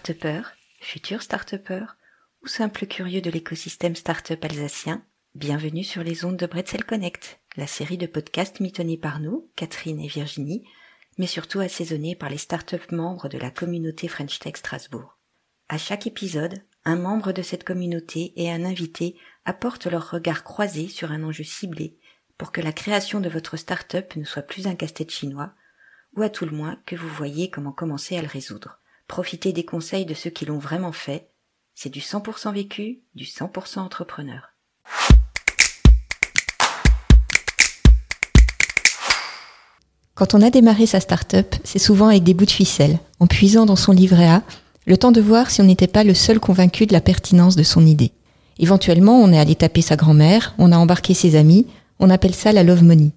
start futur start ou simple curieux de l'écosystème start-up alsacien, bienvenue sur les ondes de Bretzel Connect, la série de podcasts mitonnés par nous, Catherine et Virginie, mais surtout assaisonnés par les start-up membres de la communauté French Tech Strasbourg. À chaque épisode, un membre de cette communauté et un invité apportent leur regard croisé sur un enjeu ciblé pour que la création de votre start-up ne soit plus un casse-tête chinois, ou à tout le moins que vous voyez comment commencer à le résoudre. Profitez des conseils de ceux qui l'ont vraiment fait. C'est du 100% vécu, du 100% entrepreneur. Quand on a démarré sa start-up, c'est souvent avec des bouts de ficelle, en puisant dans son livret A, le temps de voir si on n'était pas le seul convaincu de la pertinence de son idée. Éventuellement, on est allé taper sa grand-mère, on a embarqué ses amis, on appelle ça la love money.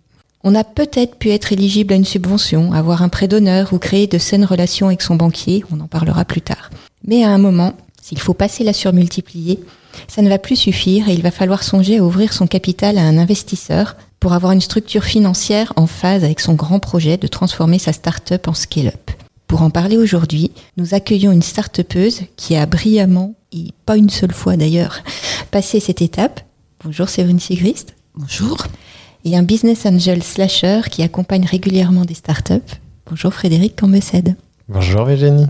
On a peut-être pu être éligible à une subvention, avoir un prêt d'honneur ou créer de saines relations avec son banquier, on en parlera plus tard. Mais à un moment, s'il faut passer la surmultiplier, ça ne va plus suffire et il va falloir songer à ouvrir son capital à un investisseur pour avoir une structure financière en phase avec son grand projet de transformer sa start-up en scale-up. Pour en parler aujourd'hui, nous accueillons une start-upeuse qui a brillamment, et pas une seule fois d'ailleurs, passé cette étape. Bonjour Séverine Sigrist. Bonjour et un business angel slasher qui accompagne régulièrement des startups. Bonjour Frédéric Cambesède. Bonjour Virginie.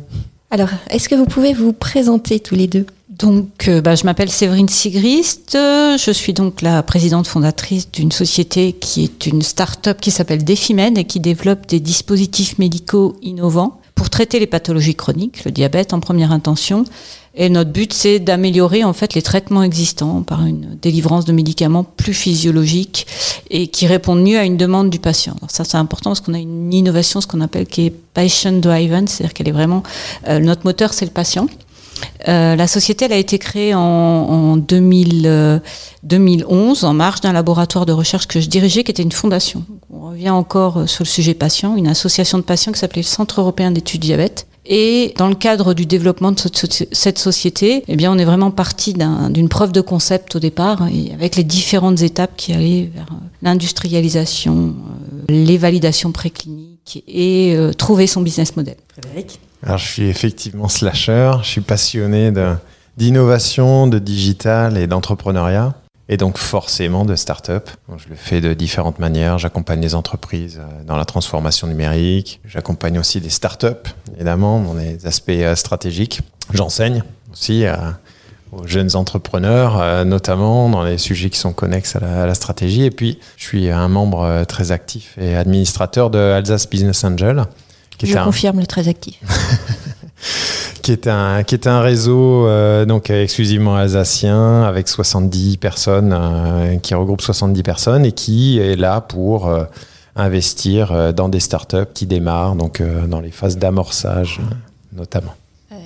Alors, est-ce que vous pouvez vous présenter tous les deux? Donc, euh, bah, je m'appelle Séverine Sigrist. Je suis donc la présidente fondatrice d'une société qui est une start-up qui s'appelle Defimed et qui développe des dispositifs médicaux innovants pour traiter les pathologies chroniques, le diabète en première intention, et notre but, c'est d'améliorer en fait les traitements existants par une délivrance de médicaments plus physiologiques et qui répondent mieux à une demande du patient. Ça, c'est important parce qu'on a une innovation, ce qu'on appelle qui est patient driven, c'est-à-dire qu'elle est vraiment euh, notre moteur, c'est le patient. Euh, la société elle a été créée en, en 2000, 2011 euh, en marge d'un laboratoire de recherche que je dirigeais qui était une fondation. On revient encore euh, sur le sujet patient, une association de patients qui s'appelait le Centre européen d'études diabète et dans le cadre du développement de cette société, eh bien, on est vraiment parti d'une preuve de concept au départ, et avec les différentes étapes qui allaient vers l'industrialisation, les validations précliniques et trouver son business model. Frédéric? Alors, je suis effectivement slasher, je suis passionné d'innovation, de, digital et d'entrepreneuriat et donc forcément de start-up. je le fais de différentes manières. J'accompagne les entreprises euh, dans la transformation numérique. J'accompagne aussi des start-up, évidemment, dans les aspects euh, stratégiques. J'enseigne aussi euh, aux jeunes entrepreneurs, notamment dans les sujets qui sont connexes à la, stratégie. Et puis, je suis un membre très actif et administrateur de Alsace Business Angel. Je confirme le très actif. qui est un qui est un réseau euh, donc exclusivement alsacien avec 70 personnes euh, qui regroupe 70 personnes et qui est là pour euh, investir dans des startups qui démarrent donc dans les phases d'amorçage notamment.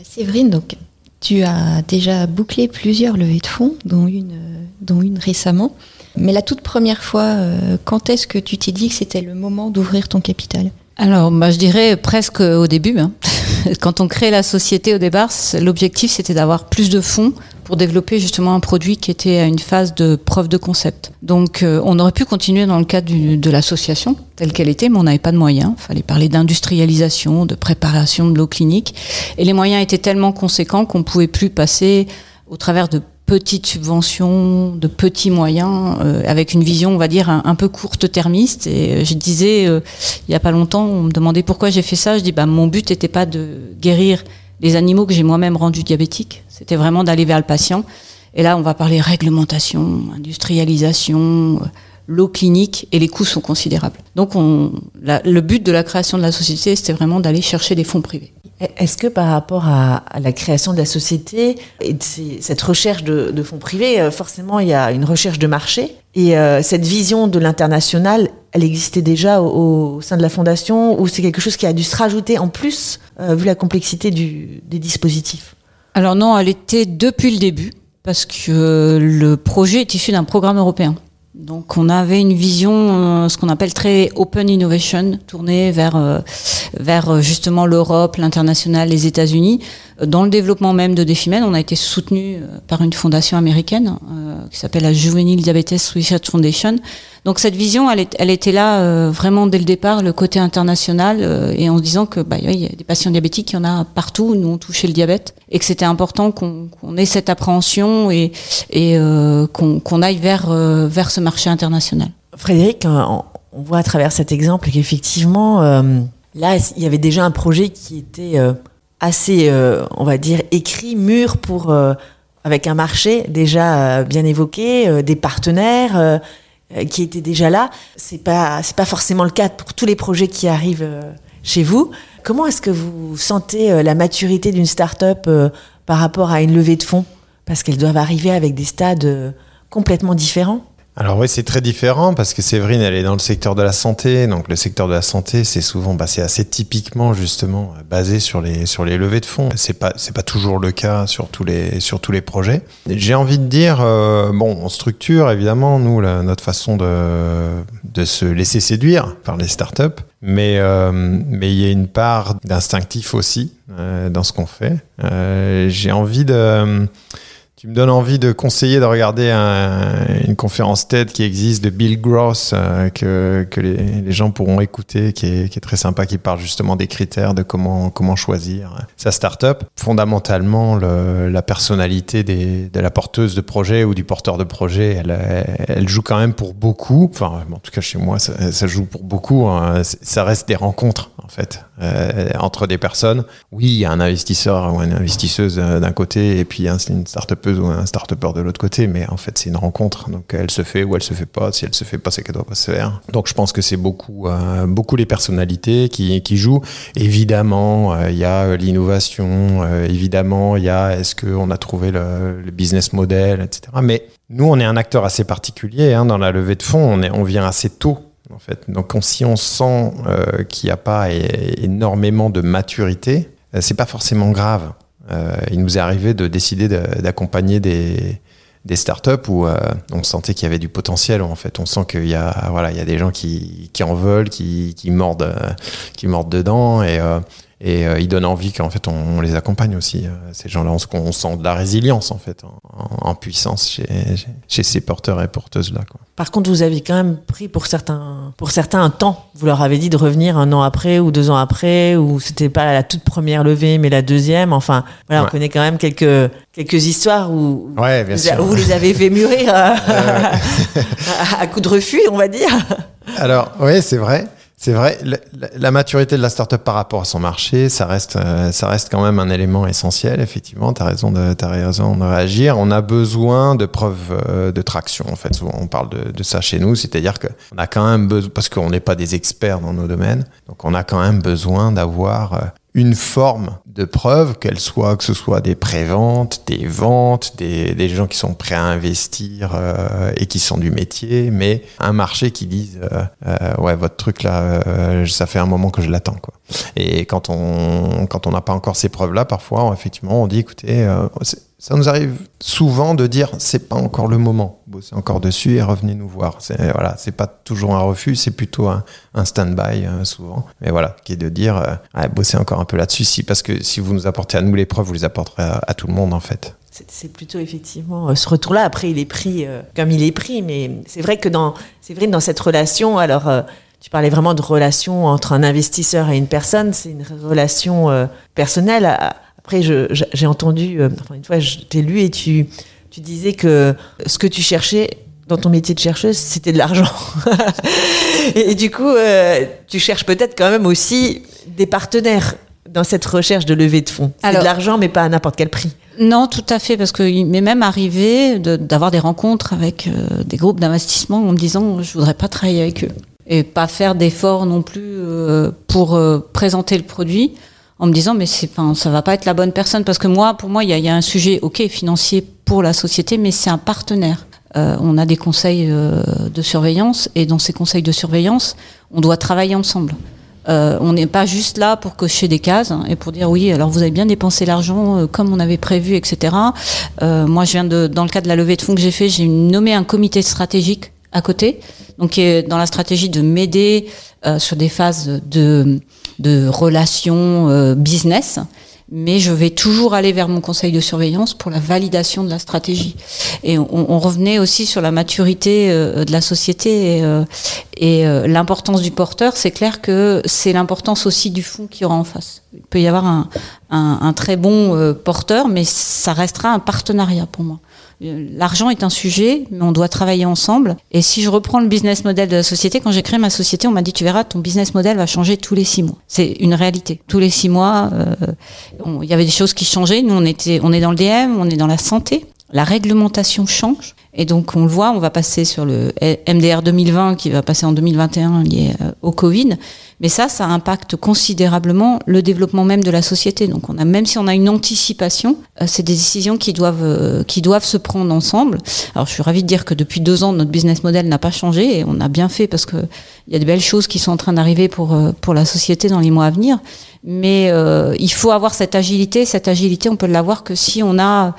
Séverine donc tu as déjà bouclé plusieurs levées de fonds dont une dont une récemment mais la toute première fois quand est-ce que tu t'es dit que c'était le moment d'ouvrir ton capital? Alors, bah, je dirais presque au début. Hein. Quand on crée la société au départ, l'objectif c'était d'avoir plus de fonds pour développer justement un produit qui était à une phase de preuve de concept. Donc, euh, on aurait pu continuer dans le cadre de l'association telle qu'elle était, mais on n'avait pas de moyens. Il fallait parler d'industrialisation, de préparation de l'eau clinique, et les moyens étaient tellement conséquents qu'on pouvait plus passer au travers de petites subventions, de petits moyens, euh, avec une vision, on va dire, un, peu courte-termiste. Et euh, je disais, euh, il y a pas longtemps, on me demandait pourquoi j'ai fait ça. Je dis, bah, mon but n'était pas de guérir les animaux que j'ai moi-même rendus diabétiques. C'était vraiment d'aller vers le patient. Et là, on va parler réglementation, industrialisation, l'eau clinique, et les coûts sont considérables. Donc, on, le but de la création de la société, c'était vraiment d'aller chercher des fonds privés. Est-ce que par rapport à, la création de la société et cette recherche de, fonds privés, euh, forcément il y a une recherche de marché et euh, cette vision de l'international, elle existait déjà au, sein de la fondation ou c'est quelque chose qui a dû se rajouter en plus euh, vu la complexité des dispositifs? Alors non, elle était depuis le début parce que le projet est issu d'un programme européen. Donc on avait une vision, euh, ce qu'on appelle très open innovation, tournée vers euh, vers euh, justement l'Europe, l'international, les États-Unis. Dans le développement même de Defimed, on a été soutenu par une fondation américaine qui s'appelle la Juvenile Diabetes Research Foundation. Donc cette vision, elle, était là vraiment dès le départ, le côté international, et en se disant que bah, il y a des patients diabétiques, il y en a partout, nous on touchait le diabète, et que c'était important qu'on ait cette appréhension et, et qu'on aille vers vers ce marché international. Frédéric, euh, on voit à travers cet exemple qu'effectivement, euh, là, il y avait déjà un projet qui était euh, assez, on va dire, écrit, mûr pour, avec un marché déjà bien évoqué, des partenaires qui étaient déjà là. C'est pas, c'est pas forcément le cas pour tous les projets qui arrivent chez vous. Comment est-ce que vous sentez la maturité d'une start-up par rapport à une levée de fonds? Parce qu'elles doivent arriver avec des stades complètement différents. Alors oui, c'est très différent parce que Séverine, elle est dans le secteur de la santé. Donc le secteur de la santé, c'est souvent, bah, c'est assez typiquement justement basé sur les sur les levées de fonds. C'est pas c'est pas toujours le cas sur tous les sur tous les projets. J'ai envie de dire, euh, bon, on structure évidemment nous notre façon de de se laisser séduire par les startups, mais euh, mais il y a une part d'instinctif aussi euh, dans ce qu'on fait. J'ai envie de tu me donnes envie de conseiller de regarder une conférence TED qui existe de Bill Gross euh, que, les, gens pourront écouter, qui est, très sympa, qui parle justement des critères de comment, choisir sa startup. Fondamentalement, le, la personnalité de la porteuse de projet ou du porteur de projet, elle, joue quand même pour beaucoup. Enfin, en tout cas chez moi, ça, ça joue pour beaucoup. Hein. Ça reste des rencontres en fait euh, entre des personnes. Oui, il y a un investisseur ou une investisseuse euh, d'un côté et puis une startup ou un start de l'autre côté, mais en fait c'est une rencontre, donc elle se fait ou elle se fait pas. Si elle se fait pas, c'est qu'elle doit pas se faire. Donc je pense que c'est beaucoup, euh, beaucoup les personnalités qui, jouent. Évidemment, il y a l'innovation, évidemment il y a est-ce qu'on a trouvé le, le, business model, etc. Mais nous on est un acteur assez particulier hein, dans la levée de fonds. On, est, on vient assez tôt en fait. Donc si on sent qu'il n'y a pas énormément de maturité, c'est pas forcément grave. Euh, il nous est arrivé de décider d'accompagner des, des startups où euh, on sentait qu'il y avait du potentiel. En fait, on sent qu'il y a voilà, il y a des gens qui, qui en veulent, qui, qui mordent, qui mordent dedans et et euh, ils donnent envie qu'en fait on, les accompagne aussi. Euh, ces gens-là, on, on, sent de la résilience en fait, en, en puissance chez, chez, ces porteurs et porteuses là. Quoi. Par contre, vous avez quand même pris pour certains, pour certains un temps. Vous leur avez dit de revenir un an après ou deux ans après, ou c'était pas la toute première levée, mais la deuxième. Enfin, voilà, on connaît quand même quelques quelques histoires où, ouais, bien vous, sûr. vous, les avez fait mûrir à, à, coup de refus, on va dire. Alors, oui, c'est vrai. C'est vrai, la, maturité de la startup par rapport à son marché, ça reste, euh, ça reste quand même un élément essentiel. Effectivement, tu as raison de, as raison de réagir. On a besoin de preuves euh, de traction. En fait, on parle de, de ça chez nous, c'est-à-dire qu'on a quand même besoin, parce qu'on n'est pas des experts dans nos domaines, donc on a quand même besoin d'avoir euh, une forme de preuve, qu'elle soit que ce soit des préventes, des ventes, des, des, gens qui sont prêts à investir euh, et qui sont du métier, mais un marché qui dise euh, euh, ouais votre truc là, euh, ça fait un moment que je l'attends quoi. Et quand on quand on n'a pas encore ces preuves là, parfois effectivement on dit écoutez euh, ça nous arrive souvent de dire c'est pas encore le moment, bossez encore dessus et revenez nous voir. C'est voilà, c'est pas toujours un refus, c'est plutôt un, un stand-by euh, souvent. Mais voilà, qui est de dire euh, ah, bossez encore un peu là-dessus, si parce que si vous nous apportez à nous les preuves, vous les apporterez à, tout le monde en fait. C'est plutôt effectivement euh, ce retour-là. Après, il est pris euh, comme il est pris, mais c'est vrai que dans c'est vrai que dans cette relation, alors euh, tu parlais vraiment de relation entre un investisseur et une personne, c'est une relation personnelle. Après, j'ai entendu, euh, enfin, une fois, je t'ai lu et tu, tu disais que ce que tu cherchais dans ton métier de chercheuse, c'était de l'argent. et, et, du coup, euh, tu cherches peut-être quand même aussi des partenaires dans cette recherche de levée de fonds. C'est de l'argent, mais pas à n'importe quel prix. Non, tout à fait, parce qu'il m'est même arrivé d'avoir de, des rencontres avec euh, des groupes d'investissement en me disant je voudrais pas travailler avec eux et pas faire d'efforts non plus euh, pour présenter le produit en me disant mais c'est pas ça va pas être la bonne personne. Parce que moi pour moi il y a, y a, un sujet ok financier pour la société mais c'est un partenaire. Euh, on a des conseils euh, de surveillance. Et dans ces conseils de surveillance on doit travailler ensemble. Euh, on n'est pas juste là pour cocher des cases et pour dire oui alors vous avez bien dépensé l'argent euh, comme on avait prévu etc moi je viens de dans le cadre de la levée de fonds que j'ai fait j'ai nommé un comité stratégique à côté, donc qui est dans la stratégie de m'aider euh, sur des phases de, de relations euh, business mais je vais toujours aller vers mon conseil de surveillance pour la validation de la stratégie. Et on, on revenait aussi sur la maturité euh, de la société et, euh, et euh, l'importance du porteur. C'est clair que c'est l'importance aussi du fonds qui aura en face. Il peut y avoir un, un, un très bon porteur, mais ça restera un partenariat pour moi. L'argent est un sujet, mais on doit travailler ensemble. Et si je reprends le business model de la société, quand j'ai créé ma société, on m'a dit tu verras, ton business model va changer tous les six mois. C'est une réalité. Tous les six mois, euh, il y avait des choses qui changeaient. Nous, on était, on est dans le DM, on est dans la santé. La réglementation change. Et donc, on le voit, on va passer sur le MDR 2020 qui va passer en 2021 lié euh, au Covid. Mais ça, ça impacte considérablement le développement même de la société. Donc, on a, même si on a une anticipation, euh, c'est des décisions qui doivent, euh, qui doivent se prendre ensemble. Alors, je suis ravie de dire que depuis deux ans, notre business model n'a pas changé et on a bien fait parce que il y a de belles choses qui sont en train d'arriver pour, pour la société dans les mois à venir. Mais euh, il faut avoir cette agilité. Cette agilité, on peut l'avoir que si on a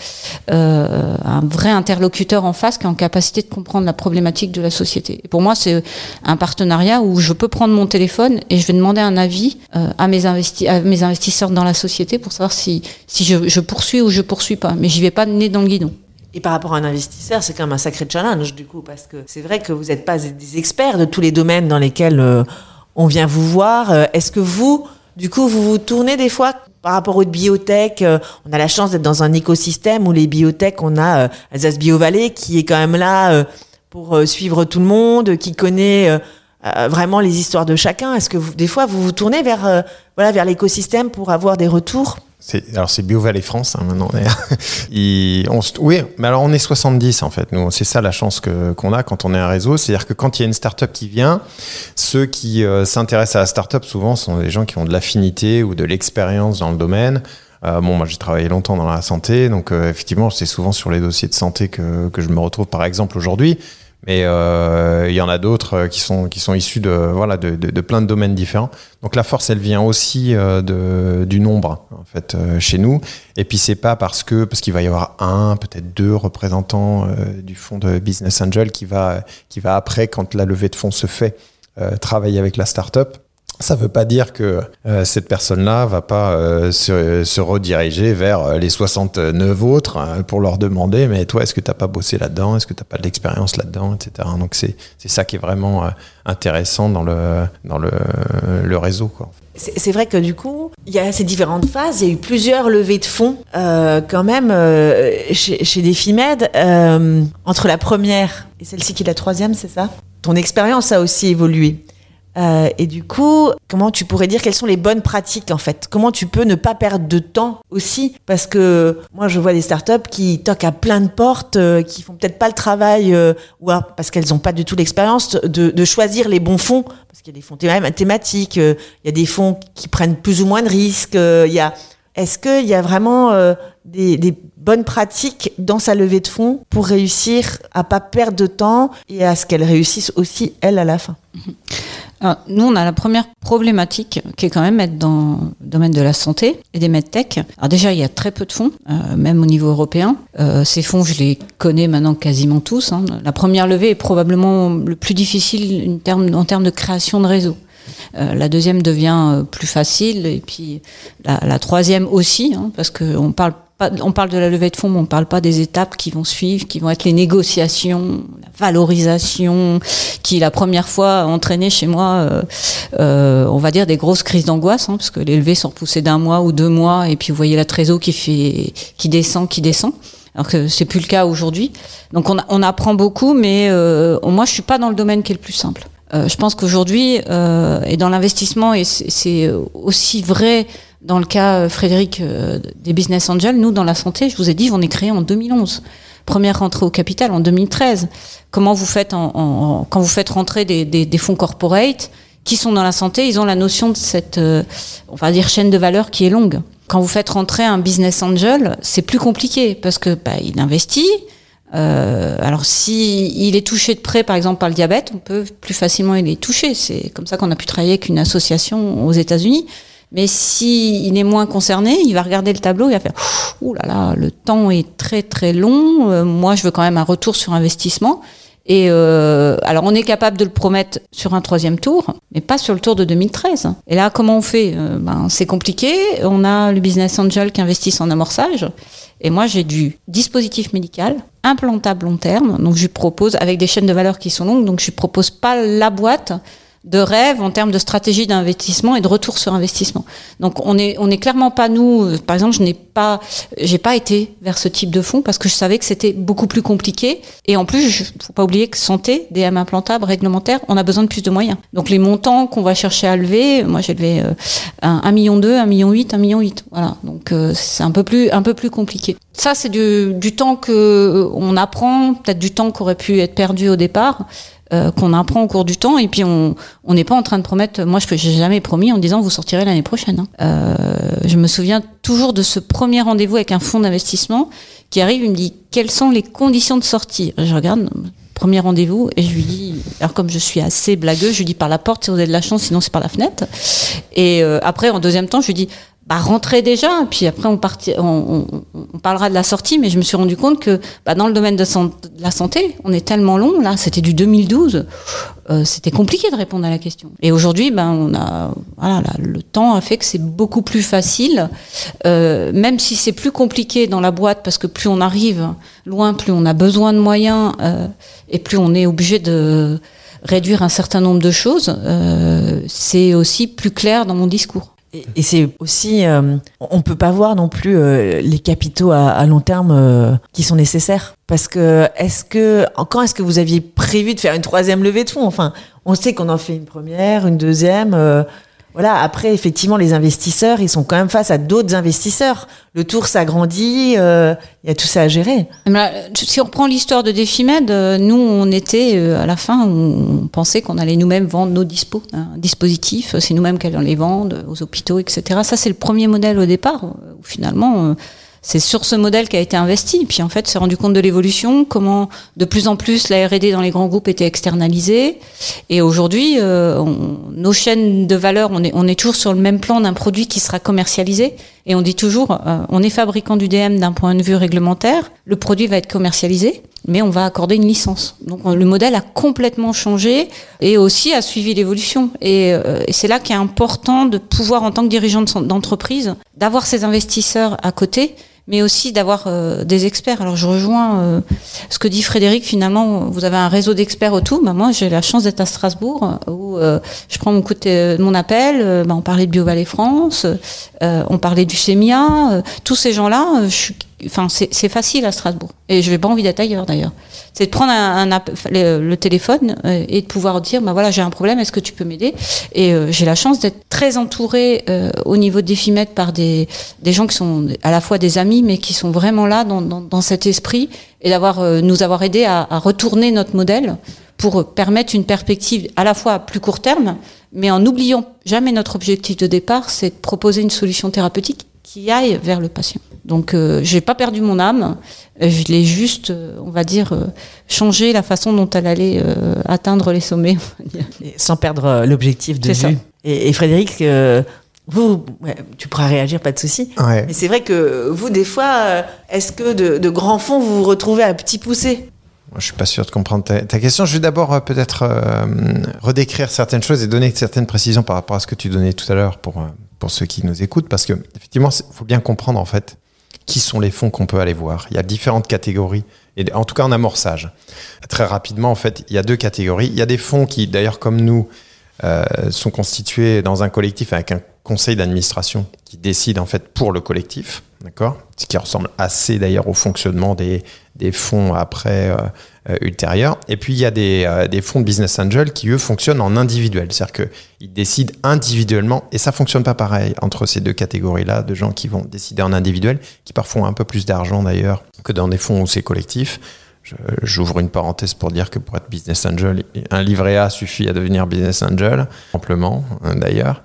euh, un vrai interlocuteur en face qui est en capacité de comprendre la problématique de la société. Et pour moi, c'est un partenariat où je peux prendre mon téléphone et je vais demander un avis euh, à, mes investi à mes investisseurs dans la société pour savoir si, si je, je poursuis ou je poursuis pas. Mais j'y vais pas nez dans le guidon. Et par rapport à un investisseur, c'est quand même un sacré challenge du coup, parce que c'est vrai que vous n'êtes pas des experts de tous les domaines dans lesquels euh, on vient vous voir. Euh, est-ce que vous, du coup, vous vous tournez des fois par rapport aux biotech On a la chance d'être dans un écosystème où les biotech, on a euh, Alsace Bio Valley qui est quand même là pour suivre tout le monde, qui connaît vraiment les histoires de chacun. Est-ce que vous, des fois, vous vous tournez vers voilà vers l'écosystème pour avoir des retours? Alors c'est BioValley France hein, maintenant. On, oui, mais alors on est 70 en fait. Nous, c'est ça la chance que qu'on a quand on est un réseau, c'est-à-dire que quand il y a une startup qui vient, ceux qui euh, s'intéressent à la startup souvent sont des gens qui ont de l'affinité ou de l'expérience dans le domaine. Euh, bon, moi j'ai travaillé longtemps dans la santé, donc euh, effectivement c'est souvent sur les dossiers de santé que, que je me retrouve par exemple aujourd'hui. Mais euh, il y en a d'autres euh, qui sont qui sont issus de voilà de, de, plein de domaines différents. Donc la force, elle vient aussi euh, de, du nombre en fait chez nous. Et puis c'est pas parce que parce qu'il va y avoir un, peut-être deux représentants du fonds de Business Angel qui va qui va après quand la levée de fonds se fait travailler avec la startup ça ne veut pas dire que euh, cette personne-là va pas euh, se, rediriger vers euh, les 69 autres hein, pour leur demander mais toi est-ce que tu n'as pas bossé là-dedans? Est-ce que tu n'as pas de l'expérience là-dedans? Etc donc c'est ça qui est vraiment intéressant dans le dans le, le réseau quoi. C'est vrai que du coup, il y a ces différentes phases. Il y a eu plusieurs levées de fonds quand même chez, chez Defimed. Euh, entre la première et celle-ci qui est la troisième, c'est ça? Ton expérience a aussi évolué. Euh, et du coup, comment tu pourrais dire quelles sont les bonnes pratiques en fait? Comment tu peux ne pas perdre de temps aussi? Parce que moi, je vois des startups qui toquent à plein de portes, euh, qui font peut-être pas le travail, euh, ou parce qu'elles n'ont pas du tout l'expérience de, choisir les bons fonds. Parce qu'il y a des fonds thématiques, il y a des fonds qui prennent plus ou moins de risques. Il a est-ce qu'il y a vraiment des, bonnes pratiques dans sa levée de fonds pour réussir à pas perdre de temps et à ce qu'elle réussisse aussi elle à la fin? alors, nous, on a la première problématique qui est quand même être dans le domaine de la santé et des medtech. Alors déjà, il y a très peu de fonds, euh, même au niveau européen. Euh, ces fonds, je les connais maintenant quasiment tous. Hein. La première levée est probablement le plus difficile en termes, de création de réseau. Euh, la deuxième devient plus facile et puis la, la troisième aussi, hein, parce qu'on parle on parle de la levée de fonds, mais on ne parle pas des étapes qui vont suivre, qui vont être les négociations, la valorisation, qui la première fois a entraîné chez moi, euh, euh, on va dire, des grosses crises d'angoisse, hein, parce que les levées sont repoussées d'un mois ou deux mois, et puis vous voyez la trésor qui fait, qui descend, qui descend. Alors que c'est plus le cas aujourd'hui. Donc on, on, apprend beaucoup, mais euh, moi je suis pas dans le domaine qui est le plus simple. Euh, je pense qu'aujourd'hui, euh, et dans l'investissement, et c'est aussi vrai dans le cas, euh, Frédéric, euh, des business angels, nous, dans la santé, je vous ai dit, on est créé en 2011. Première rentrée au capital en 2013. Comment vous faites en, en, quand vous faites rentrer des, des, des, fonds corporate qui sont dans la santé, ils ont la notion de cette, euh, on va dire, chaîne de valeur qui est longue. Quand vous faites rentrer un business angel, c'est plus compliqué parce que bah, il investit. Euh, alors si il est touché de près, par exemple par le diabète, on peut plus facilement il est touché. C'est comme ça qu'on a pu travailler avec une association aux États-Unis. Mais si il est moins concerné, il va regarder le tableau, il va faire ouh là là, le temps est très très long. Euh, moi, je veux quand même un retour sur investissement. Et euh, alors, on est capable de le promettre sur un troisième tour, mais pas sur le tour de 2013. Et là, comment on fait? Euh, ben, C'est compliqué. On a le business angel qui investissent en amorçage. Et moi, j'ai du dispositif médical implantable long terme. Donc, je lui propose, avec des chaînes de valeur qui sont longues, donc je lui propose pas la boîte de rêve en termes de stratégie d'investissement et de retour sur investissement. Donc on est on est clairement pas nous. euh, Par exemple, je n'ai pas j'ai pas été vers ce type de fonds parce que je savais que c'était beaucoup plus compliqué et en plus, faut pas oublier que santé, DM implantable, réglementaire, on a besoin de plus de moyens. Donc les montants qu'on va chercher à lever, moi j'ai levé euh, un, un million deux, un million huit, un million huit. Voilà. Donc euh, c'est un peu plus un peu plus compliqué. Ça c'est du, du temps que euh, on apprend, peut-être du temps qui aurait pu être perdu au départ euh, qu'on apprend au cours du temps. Et puis on n'est pas en train de promettre moi je j'ai jamais promis en disant vous sortirez l'année prochaine hein. euh, je me souviens toujours de ce premier rendez-vous avec un fonds d'investissement qui arrive il me dit quelles sont les conditions de sortie? Je regarde premier rendez-vous et je lui dis alors comme je suis assez blagueuse je lui dis par la porte si vous avez de la chance sinon c'est par la fenêtre et euh, après en deuxième temps je lui dis bah, rentrez déjà, puis après on, parti, on, parlera de la sortie, mais je me suis rendu compte que bah, dans le domaine de, la santé, on est tellement long, là, c'était du 2012, euh, c'était compliqué de répondre à la question. Et aujourd'hui, ben, on a, voilà, là, le temps a fait que c'est beaucoup plus facile, euh, même si c'est plus compliqué dans la boîte, parce que plus on arrive loin, plus on a besoin de moyens, euh, et plus on est obligé de réduire un certain nombre de choses, c'est aussi plus clair dans mon discours. Et, c'est aussi, euh, on peut pas voir non plus euh, les capitaux à, long terme euh, qui sont nécessaires. Parce que, est-ce que, quand est-ce que vous aviez prévu de faire une troisième levée de fonds? Enfin, on sait qu'on en fait une première, une deuxième. Voilà. Après, effectivement, les investisseurs, ils sont quand même face à d'autres investisseurs. Le tour s'agrandit. euh, Il y a tout ça à gérer. Si on reprend l'histoire de Defimed, euh, nous, on était euh, à la fin, on pensait qu'on allait nous-mêmes vendre nos hein, dispositifs. C'est nous-mêmes qui les vendre aux hôpitaux, etc. Ça, c'est le premier modèle au départ. Où finalement, euh, c'est sur ce modèle qui a été investi. Puis en fait, s'est rendu compte de l'évolution, comment de plus en plus la R&D dans les grands groupes était externalisée. Et aujourd'hui, euh, nos chaînes de valeur, on est, on est toujours sur le même plan d'un produit qui sera commercialisé. Et on dit toujours, euh, on est fabricant du DM d'un point de vue réglementaire. Le produit va être commercialisé, mais on va accorder une licence. Donc on- le modèle a complètement changé et aussi a suivi l'évolution. Et, euh, et c'est là qu'il est important de pouvoir, en tant que dirigeant d'entreprise, d'avoir ces investisseurs à côté mais aussi d'avoir euh, des experts. Alors je rejoins euh, ce que dit Frédéric, finalement, vous avez un réseau d'experts autour. Bah, moi, j'ai la chance d'être à Strasbourg, euh, où je prends mon, coup de, mon appel, bah, on parlait de BioValley France, on parlait du CEMIA, tous ces gens-là, je suis Enfin, c'est facile à Strasbourg. Et je n'ai pas envie d'être ailleurs d'ailleurs. C'est de prendre un, le, téléphone euh, et de pouvoir dire, bah voilà, j'ai un problème, est-ce que tu peux m'aider? Et euh, j'ai la chance d'être très entourée euh, au niveau de Défimet par des, des gens qui sont à la fois des amis, mais qui sont vraiment là dans, dans, cet esprit et d'avoir nous avoir aidé à, à retourner notre modèle pour permettre une perspective à la fois à plus court terme, mais en n'oubliant jamais notre objectif de départ, c'est de proposer une solution thérapeutique qui aille vers le patient. Donc, euh, j'ai pas perdu mon âme, euh, je l'ai juste, euh, on va dire, euh, changé la façon dont elle allait euh, atteindre les sommets. Et sans perdre l'objectif de C'est ça. vue. Et, et Frédéric, euh, vous, ouais, tu pourras réagir, pas de souci. Ouais. Mais c'est vrai que vous, des fois, est-ce que de, de grands fonds, vous vous retrouvez à petit poussé Moi, Je suis pas sûr de comprendre ta, ta question. Je vais d'abord euh, peut-être euh, redécrire certaines choses et donner certaines précisions par rapport à ce que tu donnais tout à l'heure pour, euh, pour ceux qui nous écoutent, parce que effectivement, il faut bien comprendre en fait qui sont les fonds qu'on peut aller voir. Il y a différentes catégories, et en tout cas en amorçage. Très rapidement, en fait, il y a deux catégories. Il y a des fonds qui, d'ailleurs, comme nous, euh, sont constitués dans un collectif avec un conseil d'administration qui décide en fait pour le collectif, d'accord? Ce qui ressemble assez d'ailleurs au fonctionnement des, fonds après euh, euh. Et puis il y a des, euh, fonds de business angel qui eux fonctionnent en individuel, c'est-à-dire qu'ils décident individuellement et ça fonctionne pas pareil entre ces deux catégories-là de gens qui vont décider en individuel, qui parfois ont un peu plus d'argent d'ailleurs que dans des fonds où c'est collectif. J'ouvre une parenthèse pour dire que pour être business angel, un livret A suffit à devenir business angel, amplement hein, d'ailleurs.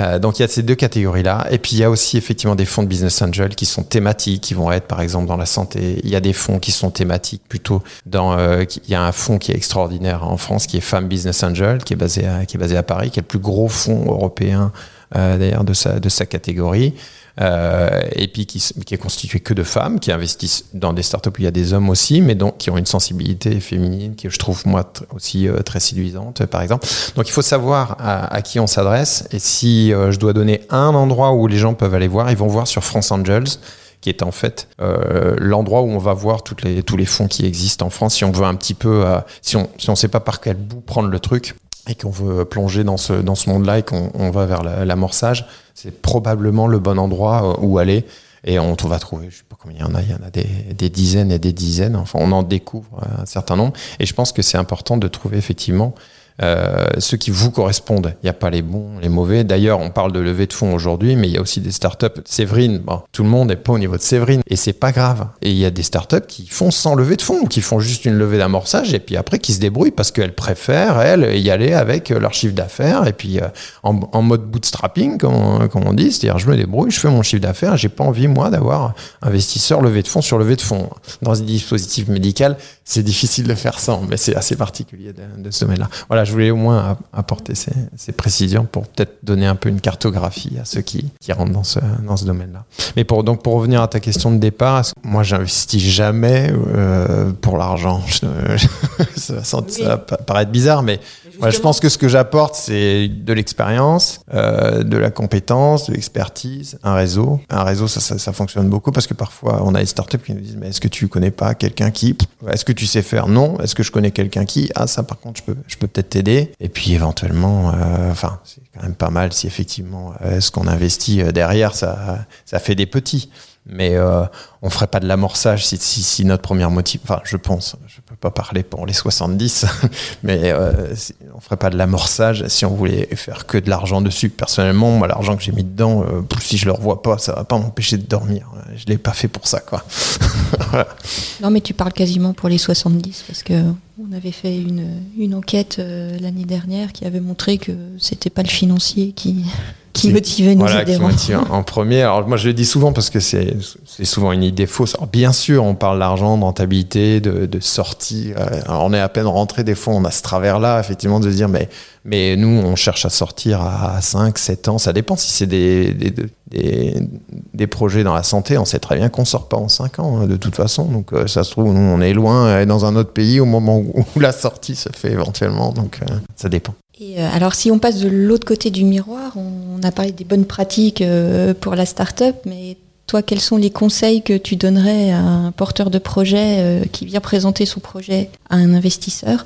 Euh, donc il y a ces deux catégories-là. Et puis il y a aussi effectivement des fonds de business angel qui sont thématiques, qui vont être par exemple dans la santé. Il y a des fonds qui sont thématiques plutôt dans. euh, il y a un fonds qui est extraordinaire en France qui est Femme Business Angel, qui est basé à, qui est basé à Paris, qui est le plus gros fonds européen euh, d'ailleurs de sa, de sa catégorie. Euh, et puis qui, qui, est constitué que de femmes, qui investissent dans des startups où il y a des hommes aussi, mais donc qui ont une sensibilité féminine qui je trouve moi aussi euh, très séduisante, par exemple. Donc il faut savoir à, qui on s'adresse, et si euh, je dois donner un endroit où les gens peuvent aller voir, ils vont voir sur France Angels qui est en fait euh, l'endroit où on va voir toutes les, tous les fonds qui existent en France. Si on veut un petit peu, euh, si on si on sait pas par quel bout prendre le truc et qu'on veut plonger dans ce dans ce monde-là et qu'on on va vers l'amorçage, c'est probablement le bon endroit euh, où aller. Et on va trouver, je sais pas combien il y en a, il y en a des, des dizaines et des dizaines. Enfin, on en découvre un certain nombre. Et je pense que c'est important de trouver effectivement euh, ceux qui vous correspondent. Il n'y a pas les bons, les mauvais. D'ailleurs, on parle de levée de fonds aujourd'hui, mais il y a aussi des startups. Séverine, bon, tout le monde n'est pas au niveau de Séverine et c'est pas grave. Et il y a des startups qui font sans levée de fonds, qui font juste une levée d'amorçage et puis après qui se débrouillent parce qu'elles préfèrent, elles, y aller avec leur chiffre d'affaires et puis euh, en, mode bootstrapping, comme on, dit. C'est-à-dire, je me débrouille, je fais mon chiffre d'affaires, j'ai pas envie, moi, d'avoir investisseur levée de fonds sur levée de fonds. Dans un dispositif médical, c'est difficile de faire ça, mais c'est assez particulier de, de ce domaine-là. Voilà, je voulais au moins apporter ces, précisions pour peut-être donner un peu une cartographie à ceux qui, qui rentrent dans ce, dans ce domaine-là. Mais pour, donc, pour revenir à ta question de départ, moi, j'investis jamais euh, pour l'argent? ça, ça, ça, paraît bizarre, mais je pense que ce que j'apporte, c'est de l'expérience, euh, de la compétence, de l'expertise, un réseau. Un réseau, ça, ça, ça, fonctionne beaucoup parce que parfois, on a des startups qui nous disent, mais est-ce que tu connais pas quelqu'un qui Est-ce que tu sais faire? Non. Est-ce que je connais quelqu'un qui? Ah, ça, par contre, je peux, je peux peut-être Et puis, éventuellement, euh, enfin, c'est quand même pas mal si effectivement, euh, ce qu'on investit euh, derrière, ça, ça fait des petits. Mais on ferait pas de l'amorçage si, si, si, notre première motive, enfin je pense, je peux pas parler pour les 70, mais euh, on ferait pas de l'amorçage si on voulait faire que de l'argent dessus. Personnellement, moi l'argent que j'ai mis dedans, euh, si je le revois pas, ça va pas m'empêcher de dormir. Je l'ai pas fait pour ça, quoi. Non, mais tu parles quasiment pour les 70 parce que on avait fait une, une enquête euh, l'année dernière qui avait montré que c'était pas le financier qui qui motivait nos voilà, Qui en premier. Alors moi je le dis souvent parce que c'est souvent une idée fausse. Alors, bien sûr, on parle d'argent, de rentabilité, de, de sortie. Euh, on est à peine rentré des fois, on a ce travers-là, effectivement, de se dire mais mais nous on cherche à sortir à 5, 7 ans. Ça dépend si c'est des, des, des, des, projets dans la santé. On sait très bien qu'on sort pas en 5 ans hein, de toute façon. Donc euh, ça se trouve, nous on est loin, dans un autre pays au moment où, la sortie se fait éventuellement. Donc euh, ça dépend. Et euh, alors, si on passe de l'autre côté du miroir, on, a parlé des bonnes pratiques euh, pour la start-up, mais toi, quels sont les conseils que tu donnerais à un porteur de projet euh, qui vient présenter son projet à un investisseur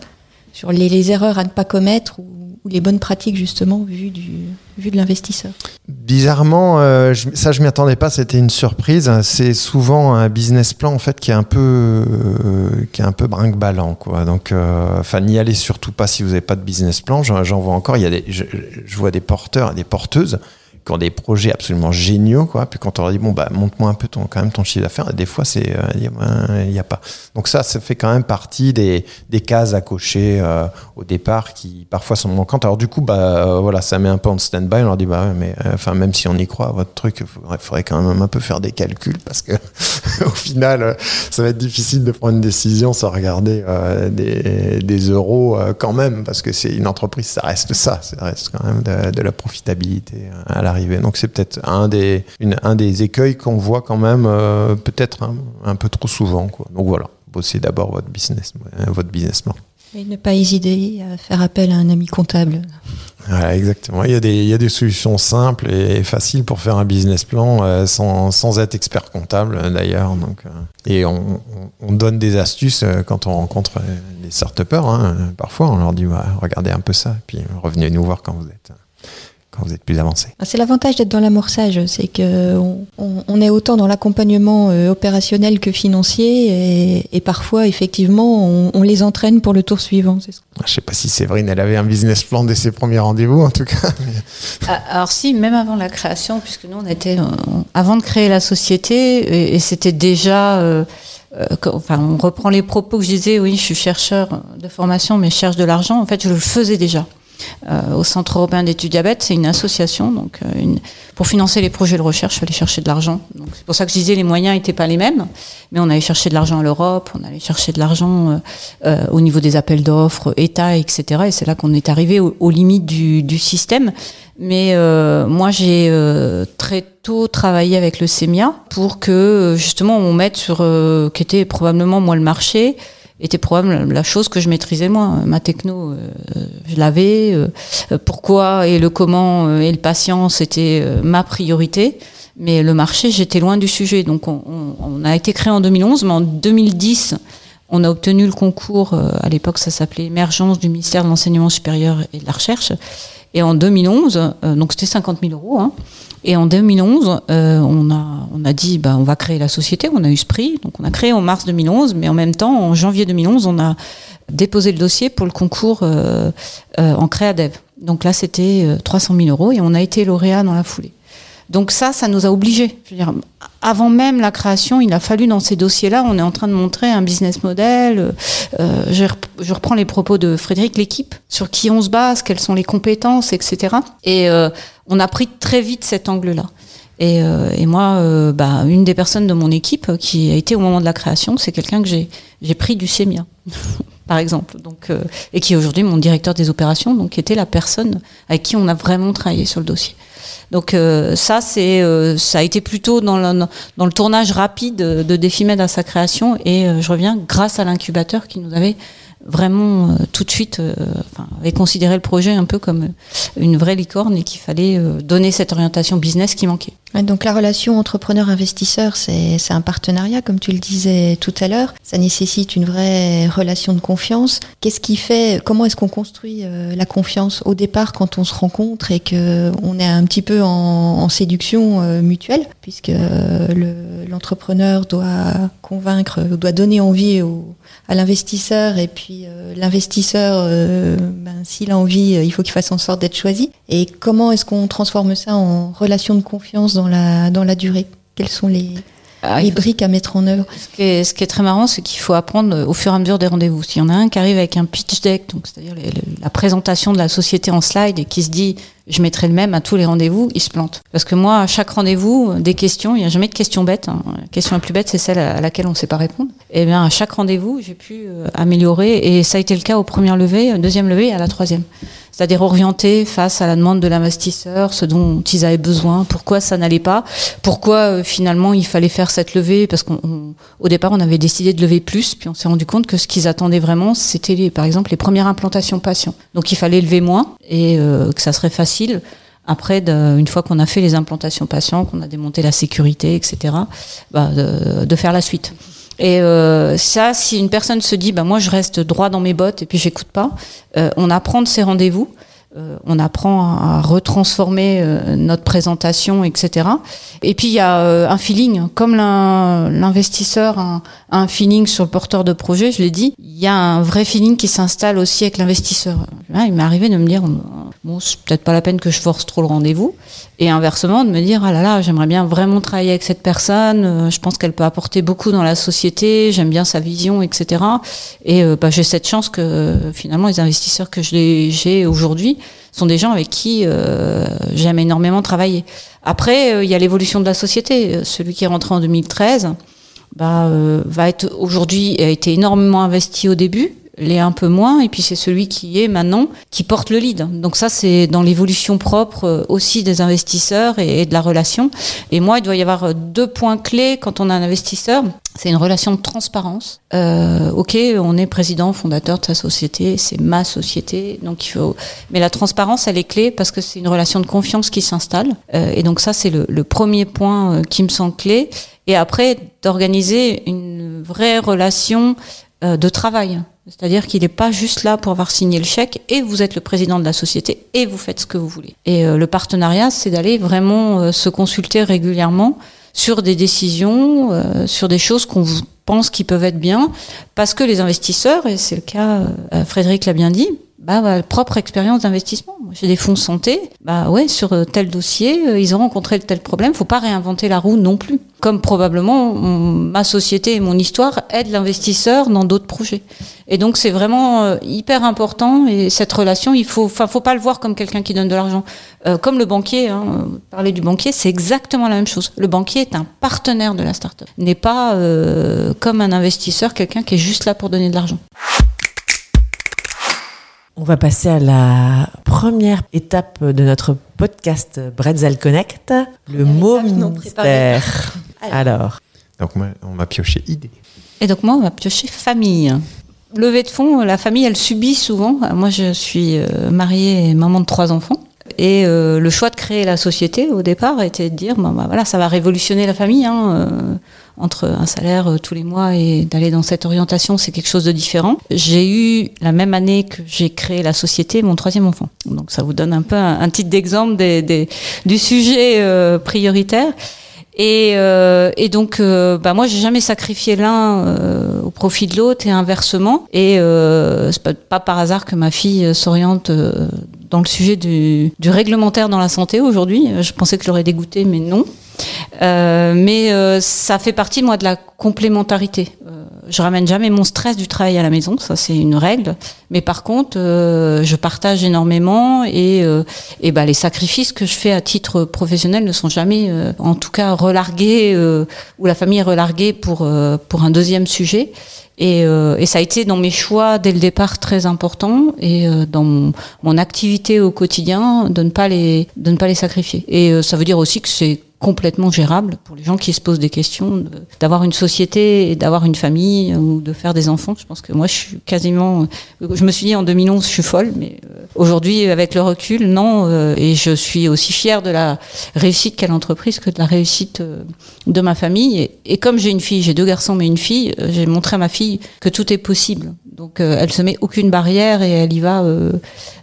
sur les, erreurs à ne pas commettre ou les bonnes pratiques justement vu de l'investisseur? Bizarrement, euh, je, ça je m'y attendais pas, c'était une surprise. C'est souvent un business plan en fait qui est un peu euh, qui est un peu brinque-ballant quoi. Donc, enfin n'y allez surtout pas si vous n'avez pas de business plan. J'en vois encore. Il y a je, vois des porteurs, des porteuses ont des projets absolument géniaux, quoi. Puis quand on leur dit, bon, bah, montre-moi un peu ton, quand même ton chiffre d'affaires, des fois, c'est, euh, il n'y a pas. Donc ça, ça fait quand même partie des, des cases à cocher euh, au départ qui parfois sont manquantes. Alors du coup, bah, euh, voilà, ça met un peu en stand-by. On leur dit, bah, mais enfin, même si on y croit, votre truc, il faudrait, faudrait, quand même un peu faire des calculs parce que au final, ça va être difficile de prendre une décision sans regarder des, des, euros quand même parce que c'est une entreprise, ça reste ça, ça reste quand même de, de la profitabilité à la donc c'est peut-être un des, un des écueils qu'on voit quand même euh, peut-être un, peu trop souvent. Quoi. Donc voilà, bossez d'abord votre business, euh, votre business plan. Et ne pas hésiter à faire appel à un ami comptable. Voilà, exactement. Il y, a des, il y a des solutions simples et faciles pour faire un business plan euh, sans, sans, être expert comptable d'ailleurs. Donc, et on, on, donne des astuces quand on rencontre des start hein. Parfois, on leur dit regardez un peu ça, puis revenez nous voir quand vous êtes vous êtes plus avancé ah, C'est l'avantage d'être dans l'amorçage, c'est que on, est autant dans l'accompagnement euh, opérationnel que financier, et, parfois effectivement on, les entraîne pour le tour suivant. Je ne sais pas si Séverine, elle avait un business plan dès ses premiers rendez-vous en tout cas. Ah, alors si, même avant la création, puisque nous on était avant de créer la société, et, c'était déjà euh, euh, enfin, on reprend les propos que je disais, oui, je suis chercheur de formation, mais je cherche de l'argent. En fait, je le faisais déjà. Euh, au Centre européen d'études diabète. C'est une association, donc euh, une, pour financer les projets de recherche, il fallait chercher de l'argent. C'est pour ça que je disais les moyens n'étaient pas les mêmes, mais on allait chercher de l'argent à l'Europe, on allait chercher de l'argent euh, euh, au niveau des appels d'offres, État, etc. Et c'est là qu'on est arrivé aux, limites du, du système. Mais moi, j'ai très tôt travaillé avec le CEMIA pour que justement on mette sur, qui était probablement moi le marché, était probablement la chose que je maîtrisais moi. Ma techno, euh, je l'avais. euh, pourquoi et le comment euh, et le patient, c'était euh, ma priorité. Mais le marché, j'étais loin du sujet. Donc on, a été créé en 2011, mais en 2010, on a obtenu le concours. euh, à l'époque, ça s'appelait Émergence du ministère de l'enseignement supérieur et de la recherche. Et en 2011, euh, donc c'était 50 000 euros. Hein, et en 2011, euh, on, a, on a dit, bah, on va créer la société. On a eu ce prix. Donc on a créé en mars 2011, mais en même temps, en janvier 2011, on a déposé le dossier pour le concours euh, euh, en créadev. Donc là, c'était euh, 300 000 euros et on a été lauréat dans la foulée. Donc ça, ça nous a obligés. Je veux dire, avant même la création, il a fallu dans ces dossiers-là, on est en train de montrer un business model. Euh, je, rep- je reprends les propos de Frédéric, l'équipe, sur qui on se base, quelles sont les compétences, etc. Et euh, on a pris très vite cet angle-là. Et, euh, et moi, euh, bah, une des personnes de mon équipe qui a été au moment de la création, c'est quelqu'un que j'ai pris du CEMIA, par exemple, donc euh, et qui est aujourd'hui mon directeur des opérations, donc qui était la personne avec qui on a vraiment travaillé sur le dossier. Donc euh, ça, c'est euh, ça a été plutôt dans le, dans le tournage rapide de Défimed à sa création, et euh, je reviens grâce à l'incubateur qui nous avait vraiment euh, tout de suite euh, avait considéré le projet un peu comme une vraie licorne et qu'il fallait euh, donner cette orientation business qui manquait. Donc la relation entrepreneur-investisseur, c'est un partenariat, comme tu le disais tout à l'heure. Ça nécessite une vraie relation de confiance. Qu'est-ce qui fait, comment est-ce qu'on construit euh, la confiance au départ quand on se rencontre et que on est un petit peu en, séduction euh, mutuelle, puisque euh, le- l'entrepreneur doit convaincre, doit donner envie au, à l'investisseur et puis euh, l'investisseur, euh, ben, s'il a envie, euh, il faut qu'il fasse en sorte d'être choisi. Et comment est-ce qu'on transforme ça en relation de confiance dans la, dans la durée? Quelles sont les, Ah, les briques à mettre en œuvre ce, qui est, ce qui est très marrant, c'est qu'il faut apprendre au fur et à mesure des rendez-vous. S'il y en a un qui arrive avec un pitch deck, donc c'est-à-dire la présentation de la société en slide et qui se dit je mettrai le même à tous les rendez-vous, il se plante. Parce que moi, à chaque rendez-vous, des questions, il n'y a jamais de questions bêtes. hein. La question la plus bête, c'est celle à laquelle on ne sait pas répondre. Et bien, à chaque rendez-vous, j'ai pu euh, améliorer. Et ça a été le cas aux premières levées, euh, deuxième levée et à la troisième. C'est-à-dire orienter face à la demande de l'investisseur, ce dont ils avaient besoin, pourquoi ça n'allait pas, pourquoi euh, finalement il fallait faire cette levée, parce qu'au départ on avait décidé de lever plus, puis on s'est rendu compte que ce qu'ils attendaient vraiment, c'était par exemple les premières implantations patients. Donc il fallait lever moins et euh, que ça serait facile. Après, de- une fois qu'on a fait les implantations patients, qu'on a démonté la sécurité, etc., bah, de, de faire la suite. Et euh, ça, si une personne se dit, bah, moi je reste droit dans mes bottes et puis j'écoute pas, euh, on apprend de ces rendez-vous, euh, on apprend à, retransformer euh, notre présentation, etc. Et puis il y a euh, un feeling, comme l'in- l'investisseur a a un feeling sur le porteur de projet, je l'ai dit, il y a un vrai feeling qui s'installe aussi avec l'investisseur. Là, il m'est arrivé de me dire, bon, c'est peut-être pas la peine que je force trop le rendez-vous, et inversement de me dire, ah là là, j'aimerais bien vraiment travailler avec cette personne, euh, je pense qu'elle peut apporter beaucoup dans la société, j'aime bien sa vision, etc. Et euh, bah, j'ai cette chance que euh, finalement les investisseurs que j'ai aujourd'hui sont des gens avec qui euh, j'aime énormément travailler. Après, il y a l'évolution de la société. Celui qui est rentré en 2013 bah, va être aujourd'hui a été énormément investi au début, l'est un peu moins, et puis c'est celui qui est maintenant qui porte le lead. Donc ça, c'est dans l'évolution propre euh, aussi des investisseurs et, de la relation. Et moi, il doit y avoir euh, deux points clés quand on a un investisseur. C'est une relation de transparence. Euh, ok, on est président, fondateur de sa société, c'est ma société, donc il faut. Mais la transparence, elle est clé parce que c'est une relation de confiance qui s'installe. Euh, et donc ça, c'est le, le premier point euh, qui me semble clé. Et après, d'organiser une vraie relation de travail. C'est-à-dire qu'il n'est pas juste là pour avoir signé le chèque et vous êtes le président de la société et vous faites ce que vous voulez. Et euh, le partenariat, c'est d'aller vraiment euh, se consulter régulièrement sur des décisions, euh, sur des choses qu'on pense qui peuvent être bien, parce que les investisseurs, et c'est le cas, Frédéric l'a bien dit, bah, bah, propre expérience d'investissement. J'ai des fonds santé, bah ouais, sur euh, tel dossier, euh, ils ont rencontré tel problème. Faut pas réinventer la roue non plus. Comme probablement ma société et mon histoire aident l'investisseur dans d'autres projets. Et donc c'est vraiment euh, hyper important et cette relation, il faut, enfin, faut pas le voir comme quelqu'un qui donne de l'argent. Euh, comme le banquier, hein, parler du banquier, c'est exactement la même chose. Le banquier est un partenaire de la start-up, n'est pas euh, comme un investisseur, quelqu'un qui est juste là pour donner de l'argent. On va passer à la première étape de notre podcast Bretzel Connect, le mot mystère. Alors, Donc moi, on m'a pioché idée. Et donc moi, on va piocher famille. Levée de fonds, la famille, elle subit souvent. Moi, je suis euh, mariée et maman de trois enfants. Et euh, le choix de créer la société, au départ, était de dire, bon, bah, voilà, ça va révolutionner la famille. hein, euh, entre un salaire euh, tous les mois et d'aller dans cette orientation, c'est quelque chose de différent. J'ai eu, la même année que j'ai créé la société, mon troisième enfant. Donc ça vous donne un peu un, un titre d'exemple des, des- du sujet euh, prioritaire. Et, euh, et donc, euh, bah moi, j'ai jamais sacrifié l'un euh, au profit de l'autre et inversement. Et euh, c'est pas, pas par hasard que ma fille euh, s'oriente euh, dans le sujet du, du réglementaire dans la santé aujourd'hui. Je pensais que je l'aurais dégoûté, mais non. Mais ça fait partie, moi, de la complémentarité. Je ramène jamais mon stress du travail à la maison, ça c'est une règle. Mais par contre, euh, je partage énormément et, euh, bah, les sacrifices que je fais à titre professionnel ne sont jamais, euh, en tout cas, relargués euh, ou la famille est relarguée pour euh, pour un deuxième sujet. Et, euh, et ça a été dans mes choix dès le départ très important et dans mon, mon activité au quotidien de ne pas les de ne pas les sacrifier. Et ça veut dire aussi que c'est complètement gérable pour les gens qui se posent des questions d'avoir une société et d'avoir une famille ou de faire des enfants. Je pense que moi je suis quasiment je me suis dit en 2011 je suis folle mais euh, aujourd'hui avec le recul non euh, et je suis aussi fière de la réussite quelle entreprise que de la réussite euh, de ma famille et, comme j'ai une fille, j'ai deux garçons mais une fille, j'ai montré à ma fille que tout est possible. Donc elle se met aucune barrière et elle y va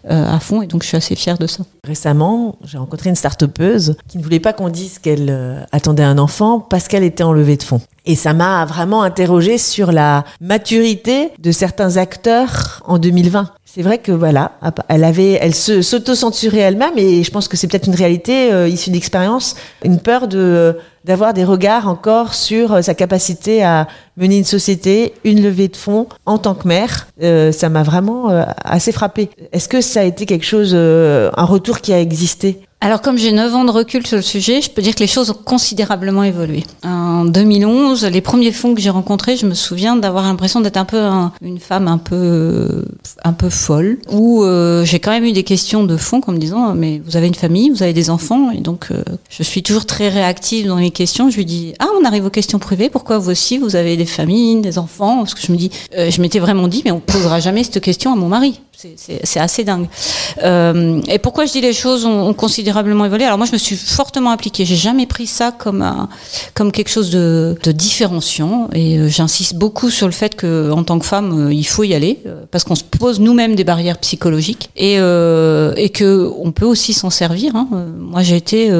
à fond et donc je suis assez fière de ça. récemment, j'ai rencontré une start-upeuse qui ne voulait pas qu'on dise qu'elle euh, attendait un enfant parce qu'elle était en levée de fonds. Et ça m'a vraiment interrogé sur la maturité de certains acteurs en 2020. C'est vrai que voilà, elle avait, elle se s'auto-censurait elle-même et je pense que c'est peut-être une réalité euh, issue d'expérience, une peur de d'avoir des regards encore sur euh, sa capacité à mener une société, une levée de fonds en tant que mère. Euh, ça m'a vraiment assez frappé. Est-ce que ça a été quelque chose, un retour qui a existé? Alors comme j'ai 9 ans de recul sur le sujet, je peux dire que les choses ont considérablement évolué. En 2011, les premiers fonds que j'ai rencontrés, je me souviens d'avoir l'impression d'être un peu un- une femme un peu un peu folle, où euh, j'ai quand même eu des questions de fond comme me disant mais vous avez une famille, vous avez des enfants et donc euh, je suis toujours très réactive dans les questions. Je lui dis ah on arrive aux questions privées, pourquoi vous aussi vous avez des familles, des enfants? Parce que je me dis, euh, je m'étais vraiment dit mais on posera jamais cette question à mon mari. C'est- assez dingue. Euh, et pourquoi je dis les choses ont, considérablement évolué? Alors moi, je me suis fortement impliquée. J'ai jamais pris ça comme comme quelque chose de, différenciant. Et euh, j'insiste beaucoup sur le fait que, en tant que femme, euh, il faut y aller parce qu'on se pose nous-mêmes des barrières psychologiques et et que on peut aussi s'en servir. hein. Moi, j'ai été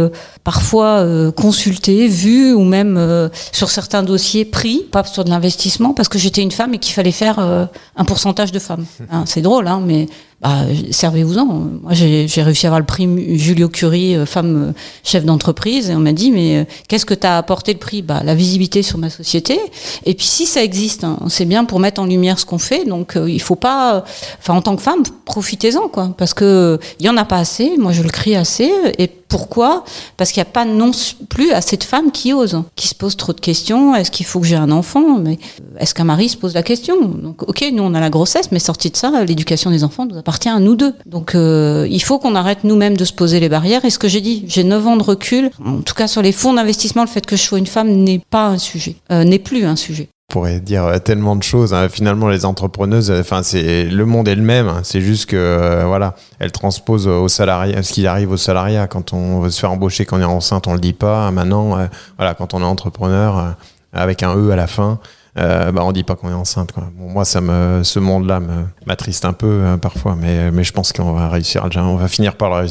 parfois consultée, vue ou même sur certains dossiers pris, pas sur de l'investissement, parce que j'étais une femme et qu'il fallait faire un pourcentage de femmes. Hein, c'est drôle, hein, mais нами bah, servez-vous-en. Moi, j'ai réussi à avoir le prix Julio Curie, euh, femme euh, chef d'entreprise, et on m'a dit, mais euh, qu'est-ce que t'as apporté le prix? Bah, La visibilité sur ma société. Et puis, si ça existe, hein, c'est bien pour mettre en lumière ce qu'on fait. Donc, euh, il faut pas... Enfin, en tant que femme, profitez-en, quoi. Parce que il y en a pas assez. Moi, je le crie assez. Et pourquoi? Parce qu'il n'y a pas non plus assez de femmes qui osent, qui se posent trop de questions. Est-ce qu'il faut que j'ai un enfant? Mais est-ce qu'un mari se pose la question? Donc, ok, nous on a la grossesse, mais sorti de ça, l'éducation des enfants nous appartient à nous deux. Donc, euh, il faut qu'on arrête nous-mêmes de se poser les barrières. Et ce que j'ai dit, j'ai 9 ans de recul. En tout cas, sur les fonds d'investissement, le fait que je sois une femme n'est pas un sujet, euh, n'est plus un sujet. Pourrait dire euh, tellement de choses. hein. Finalement, les entrepreneuses, euh, enfin, c'est le monde est le même. hein. C'est juste que voilà, elles transposent au salariat, ce qui arrive au salariat. Quand on veut se faire embaucher, quand on est enceinte, on le dit pas. Maintenant, voilà, quand on est entrepreneur avec un e à la fin. Euh, bah on dit pas qu'on est enceinte quoi. Bon, moi ça me ce monde là me m'attriste un peu euh, parfois mais mais je pense qu'on va réussir à on va finir par euh,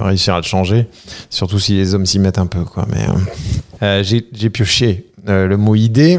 réussir à le changer surtout si les hommes s'y mettent un peu quoi mais euh, euh, j'ai pioché le mot idée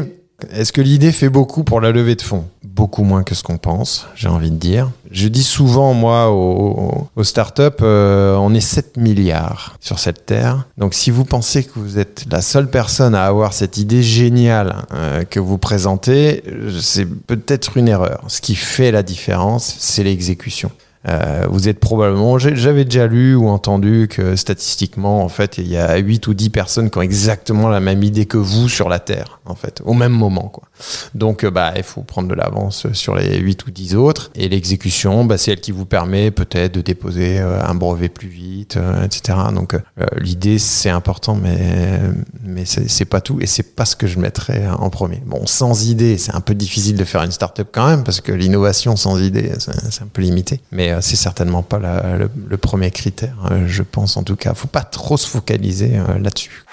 est-ce que l'idée fait beaucoup pour la levée de fonds? Beaucoup moins que ce qu'on pense, j'ai envie de dire. Je dis souvent, moi, aux, startups, euh, on est 7 milliards sur cette terre. Donc si vous pensez que vous êtes la seule personne à avoir cette idée géniale euh, que vous présentez, c'est peut-être une erreur. Ce qui fait la différence, c'est l'exécution. Euh, vous êtes probablement, j'avais déjà lu ou entendu que statistiquement, en fait, il y a 8 ou 10 personnes qui ont exactement la même idée que vous sur la Terre, en fait, au même moment, quoi. Donc, euh, bah, il faut prendre de l'avance sur les 8 ou 10 autres. Et l'exécution, bah, c'est elle qui vous permet peut-être de déposer euh, un brevet plus vite, etc. Donc, l'idée, c'est important, mais, mais c'est pas tout. Et c'est pas ce que je mettrais en premier. Bon, sans idée, c'est un peu difficile de faire une startup quand même, parce que l'innovation sans idée, c'est un peu limité. Mais euh, c'est certainement pas le, premier critère, euh, je pense en tout cas. Faut pas trop se focaliser euh, là-dessus.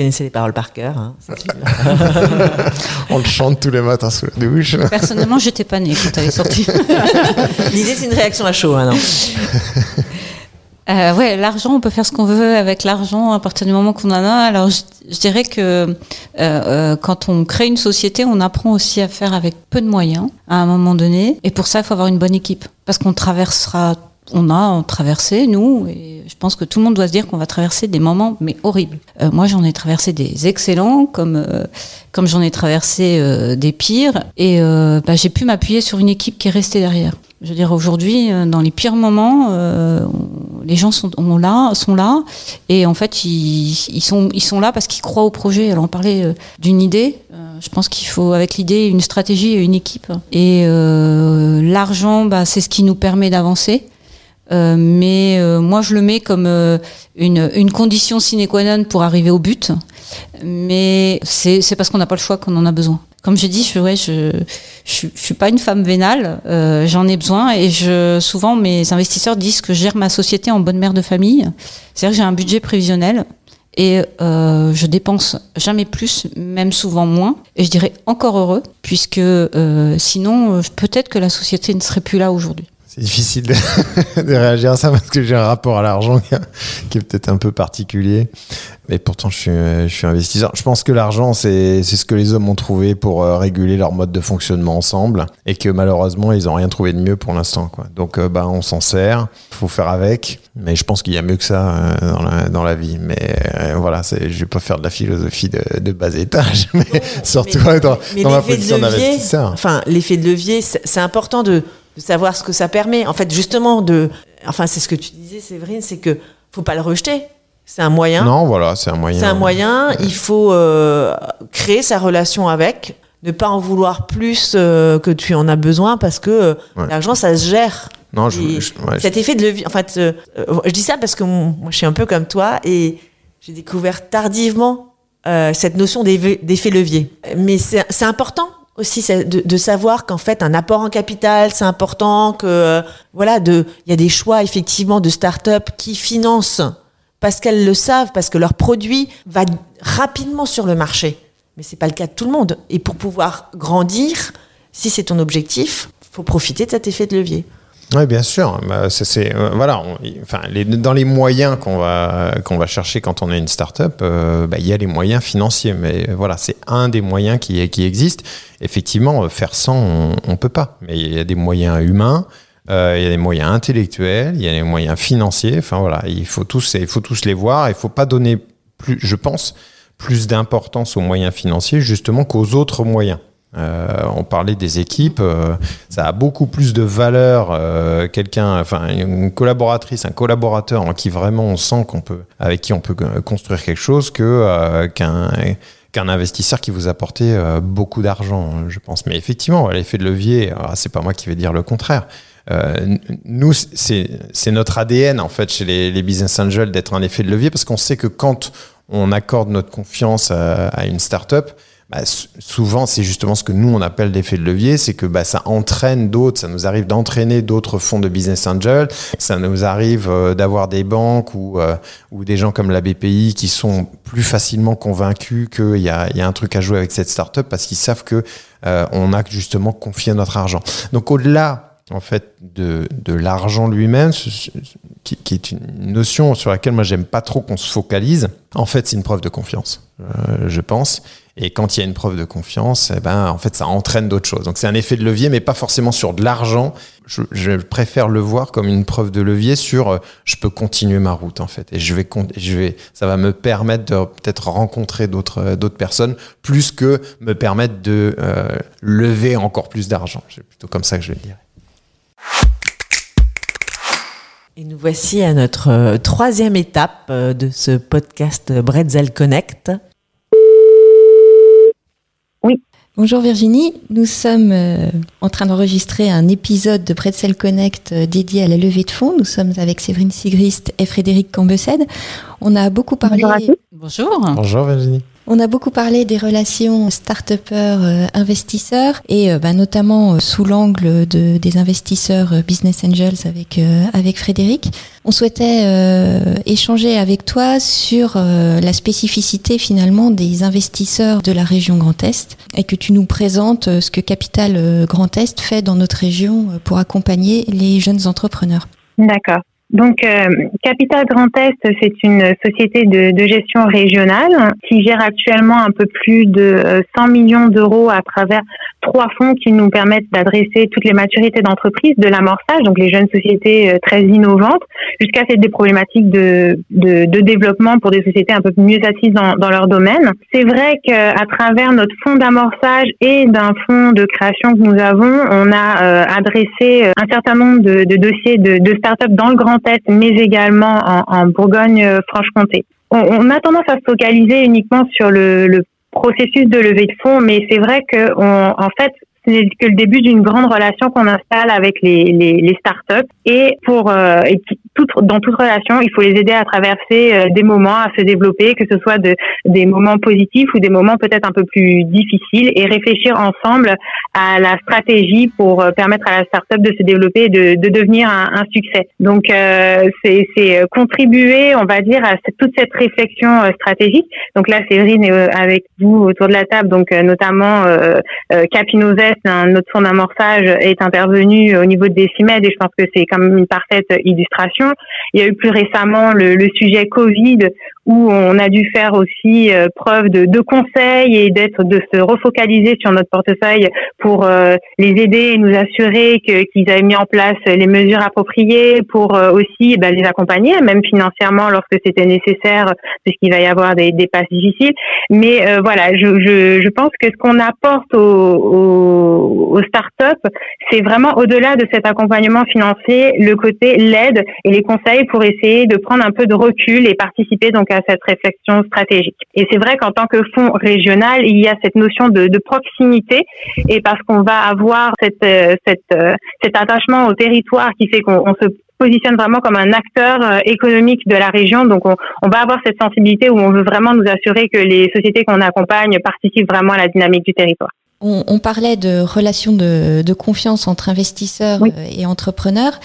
Connaissez les paroles par cœur. Hein, On le chante tous les matins sous la douche. Personnellement, j'étais pas née quand elle est sortie. L'idée, c'est une réaction à chaud, hein, non euh, ouais, l'argent, on peut faire ce qu'on veut avec l'argent à partir du moment qu'on en a. Alors, je, dirais que euh, euh, quand on crée une société, on apprend aussi à faire avec peu de moyens à un moment donné. Et pour ça, il faut avoir une bonne équipe. Parce qu'on traversera on a traversé, nous, et je pense que tout le monde doit se dire qu'on va traverser des moments, mais horribles. Euh, moi, j'en ai traversé des excellents, comme, euh, comme j'en ai traversé euh, des pires, et bah, j'ai pu m'appuyer sur une équipe qui est restée derrière. Je veux dire, aujourd'hui, dans les pires moments, les gens sont, là, sont là, et en fait, ils, sont, ils sont là parce qu'ils croient au projet. Alors, on parlait d'une idée. je pense qu'il faut, avec l'idée, une stratégie et une équipe. Et l'argent, bah, c'est ce qui nous permet d'avancer. Euh, mais euh, moi, je le mets comme euh, une, une, condition sine qua non pour arriver au but. Mais c'est parce qu'on n'a pas le choix qu'on en a besoin. Comme je dis, je, ouais, je, je, suis pas une femme vénale. J'en ai besoin et je, souvent mes investisseurs disent que je gère ma société en bonne mère de famille. C'est-à-dire que j'ai un budget prévisionnel et euh, je dépense jamais plus, même souvent moins. Et je dirais encore heureux, puisque euh, sinon, peut-être que la société ne serait plus là aujourd'hui. C'est difficile de, de, réagir à ça parce que j'ai un rapport à l'argent qui, est peut-être un peu particulier. Mais pourtant, je suis, je suis investisseur. Je pense que l'argent, c'est ce que les hommes ont trouvé pour euh, réguler leur mode de fonctionnement ensemble et que malheureusement, ils n'ont rien trouvé de mieux pour l'instant. Donc, euh, bah, on s'en sert. Il faut faire avec. Mais je pense qu'il y a mieux que ça euh, dans, la, dans, la, vie. Mais voilà, je ne vais pas faire de la philosophie de, de bas étage, mais surtout dans, dans ma position d'investisseur. Enfin, l'effet de levier, c'est important de de savoir ce que ça permet. En fait, justement, de, enfin, c'est ce que tu disais, Séverine, c'est que faut pas le rejeter. C'est un moyen. Non, voilà, c'est un moyen. C'est un moyen. Il faut euh, créer sa relation avec, ne pas en vouloir plus euh, que tu en as besoin parce que euh, l'argent, ça se gère. Non, je, cet effet de levier. En fait, je dis ça parce que moi, je suis un peu comme toi et j'ai découvert tardivement cette notion d'effet levier. Mais c'est important aussi de, savoir qu'en fait un apport en capital c'est important que euh, voilà de il y a des choix effectivement de start-up qui financent parce qu'elles le savent parce que leur produit va rapidement sur le marché. Mais c'est pas le cas de tout le monde. Et pour pouvoir grandir si c'est ton objectif faut profiter de cet effet de levier oui, bien sûr. Bah, c'est, euh, voilà, enfin, les, dans les moyens qu'on va, qu'on va chercher quand on est une start-up, euh, bah, il y a les moyens financiers. Mais voilà, c'est un des moyens qui, qui existent. Effectivement, faire sans, on ne peut pas. Mais il y a des moyens humains. Euh, il y a des moyens intellectuels, il y a des moyens financiers. Enfin voilà, il faut tous, il faut tous les voir. Il faut pas donner plus, je pense, plus d'importance aux moyens financiers justement qu'aux autres moyens. Euh, on parlait des équipes, euh, ça a beaucoup plus de valeur. Euh, quelqu'un, enfin une collaboratrice, un collaborateur en qui vraiment on sent qu'on peut, avec qui on peut construire quelque chose, que qu'un qu'un investisseur qui vous apportait beaucoup d'argent, je pense. Mais effectivement, l'effet de levier, ah, c'est pas moi qui vais dire le contraire. nous, c'est notre ADN en fait chez les, les business angels d'être un effet de levier parce qu'on sait que quand on accorde notre confiance à, à une startup, bah, souvent c'est justement ce que nous on appelle l'effet de levier, c'est que bah, ça entraîne d'autres, ça nous arrive d'entraîner d'autres fonds de business angel, ça nous arrive euh, d'avoir des banques ou, euh, ou des gens comme la BPI qui sont plus facilement convaincus qu'il y a, y a un truc à jouer avec cette startup parce qu'ils savent que euh, on a justement confié notre argent. Donc au-delà en fait de, de l'argent lui-même, qui, qui, est une notion sur laquelle moi j'aime pas trop qu'on se focalise. En fait, c'est une preuve de confiance, euh, je pense. Et quand il y a une preuve de confiance, eh ben en fait ça entraîne d'autres choses. Donc c'est un effet de levier, mais pas forcément sur de l'argent. Je, préfère le voir comme une preuve de levier sur euh, je peux continuer ma route en fait, et je vais je vais ça va me permettre de peut-être rencontrer d'autres euh, d'autres personnes plus que me permettre de euh, lever encore plus d'argent. C'est plutôt comme ça que je le dirais. Et nous voici à notre troisième étape de ce podcast Bretzel Connect. Oui. Bonjour Virginie, nous sommes euh, en train d'enregistrer un épisode de Bretzel Connect dédié à la levée de fonds. Nous sommes avec Séverine Sigrist et Frédéric Cambesède. On a beaucoup parlé. Bonjour. Bonjour. Bonjour Virginie. On a beaucoup parlé des relations start-upers-investisseurs euh, et euh, bah, notamment euh, sous l'angle de, des investisseurs business angels avec, avec Frédéric. On souhaitait échanger avec toi sur la spécificité finalement des investisseurs de la région Grand Est et que tu nous présentes ce que Capital Grand Est fait dans notre région pour accompagner les jeunes entrepreneurs. D'accord. Donc, euh, Capital Grand Est, c'est une société de, de, gestion régionale qui gère actuellement un peu plus de 100 euh, millions d'euros à travers trois fonds qui nous permettent d'adresser toutes les maturités d'entreprise, de l'amorçage, donc les jeunes sociétés euh, très innovantes, jusqu'à des problématiques de, de, de, développement pour des sociétés un peu mieux assises dans, dans leur domaine. C'est vrai qu'à travers notre fonds d'amorçage et d'un fonds de création que nous avons, on a euh, adressé un certain nombre de, de dossiers de, de start-up dans le Grand Mais également en, Bourgogne-Franche-Comté. On, on, a tendance à se focaliser uniquement sur le, le processus de levée de fonds, mais c'est vrai que on, en fait, c'est que le début d'une grande relation qu'on installe avec les, les, les startups. Et pour euh, et tout, dans toute relation, il faut les aider à traverser euh, des moments, à se développer, que ce soit de, des moments positifs ou des moments peut-être un peu plus difficiles, et réfléchir ensemble à la stratégie pour euh, permettre à la startup de se développer et de, de devenir un, un, succès. Donc c'est contribuer, on va dire, à toute cette réflexion stratégique. Donc là, Séverine est avec vous autour de la table, donc notamment Notre fonds d'amorçage est intervenu au niveau de CIMED et je pense que c'est quand même une parfaite illustration. Il y a eu plus récemment le, le sujet Covid où on a dû faire aussi euh, preuve de, de conseils et d'être de se refocaliser sur notre portefeuille pour euh, les aider et nous assurer qu'ils avaient mis en place les mesures appropriées pour euh, aussi ben, les accompagner, même financièrement lorsque c'était nécessaire, puisqu'il va y avoir des, des passes difficiles. Mais voilà, je, je, je, pense que ce qu'on apporte aux, aux, startups, c'est vraiment au-delà de cet accompagnement financier, le côté l'aide et les conseils pour essayer de prendre un peu de recul et participer donc à cette réflexion stratégique. Et c'est vrai qu'en tant que fonds régional, il y a cette notion de, de proximité et parce qu'on va avoir cette, euh, cette, euh, cet attachement au territoire qui fait qu'on se positionne vraiment comme un acteur euh, économique de la région. Donc, on, on, va avoir cette sensibilité où on veut vraiment nous assurer que les sociétés qu'on accompagne participent vraiment à la dynamique du territoire. On, on parlait de relations de, de, confiance entre investisseurs oui. et entrepreneurs.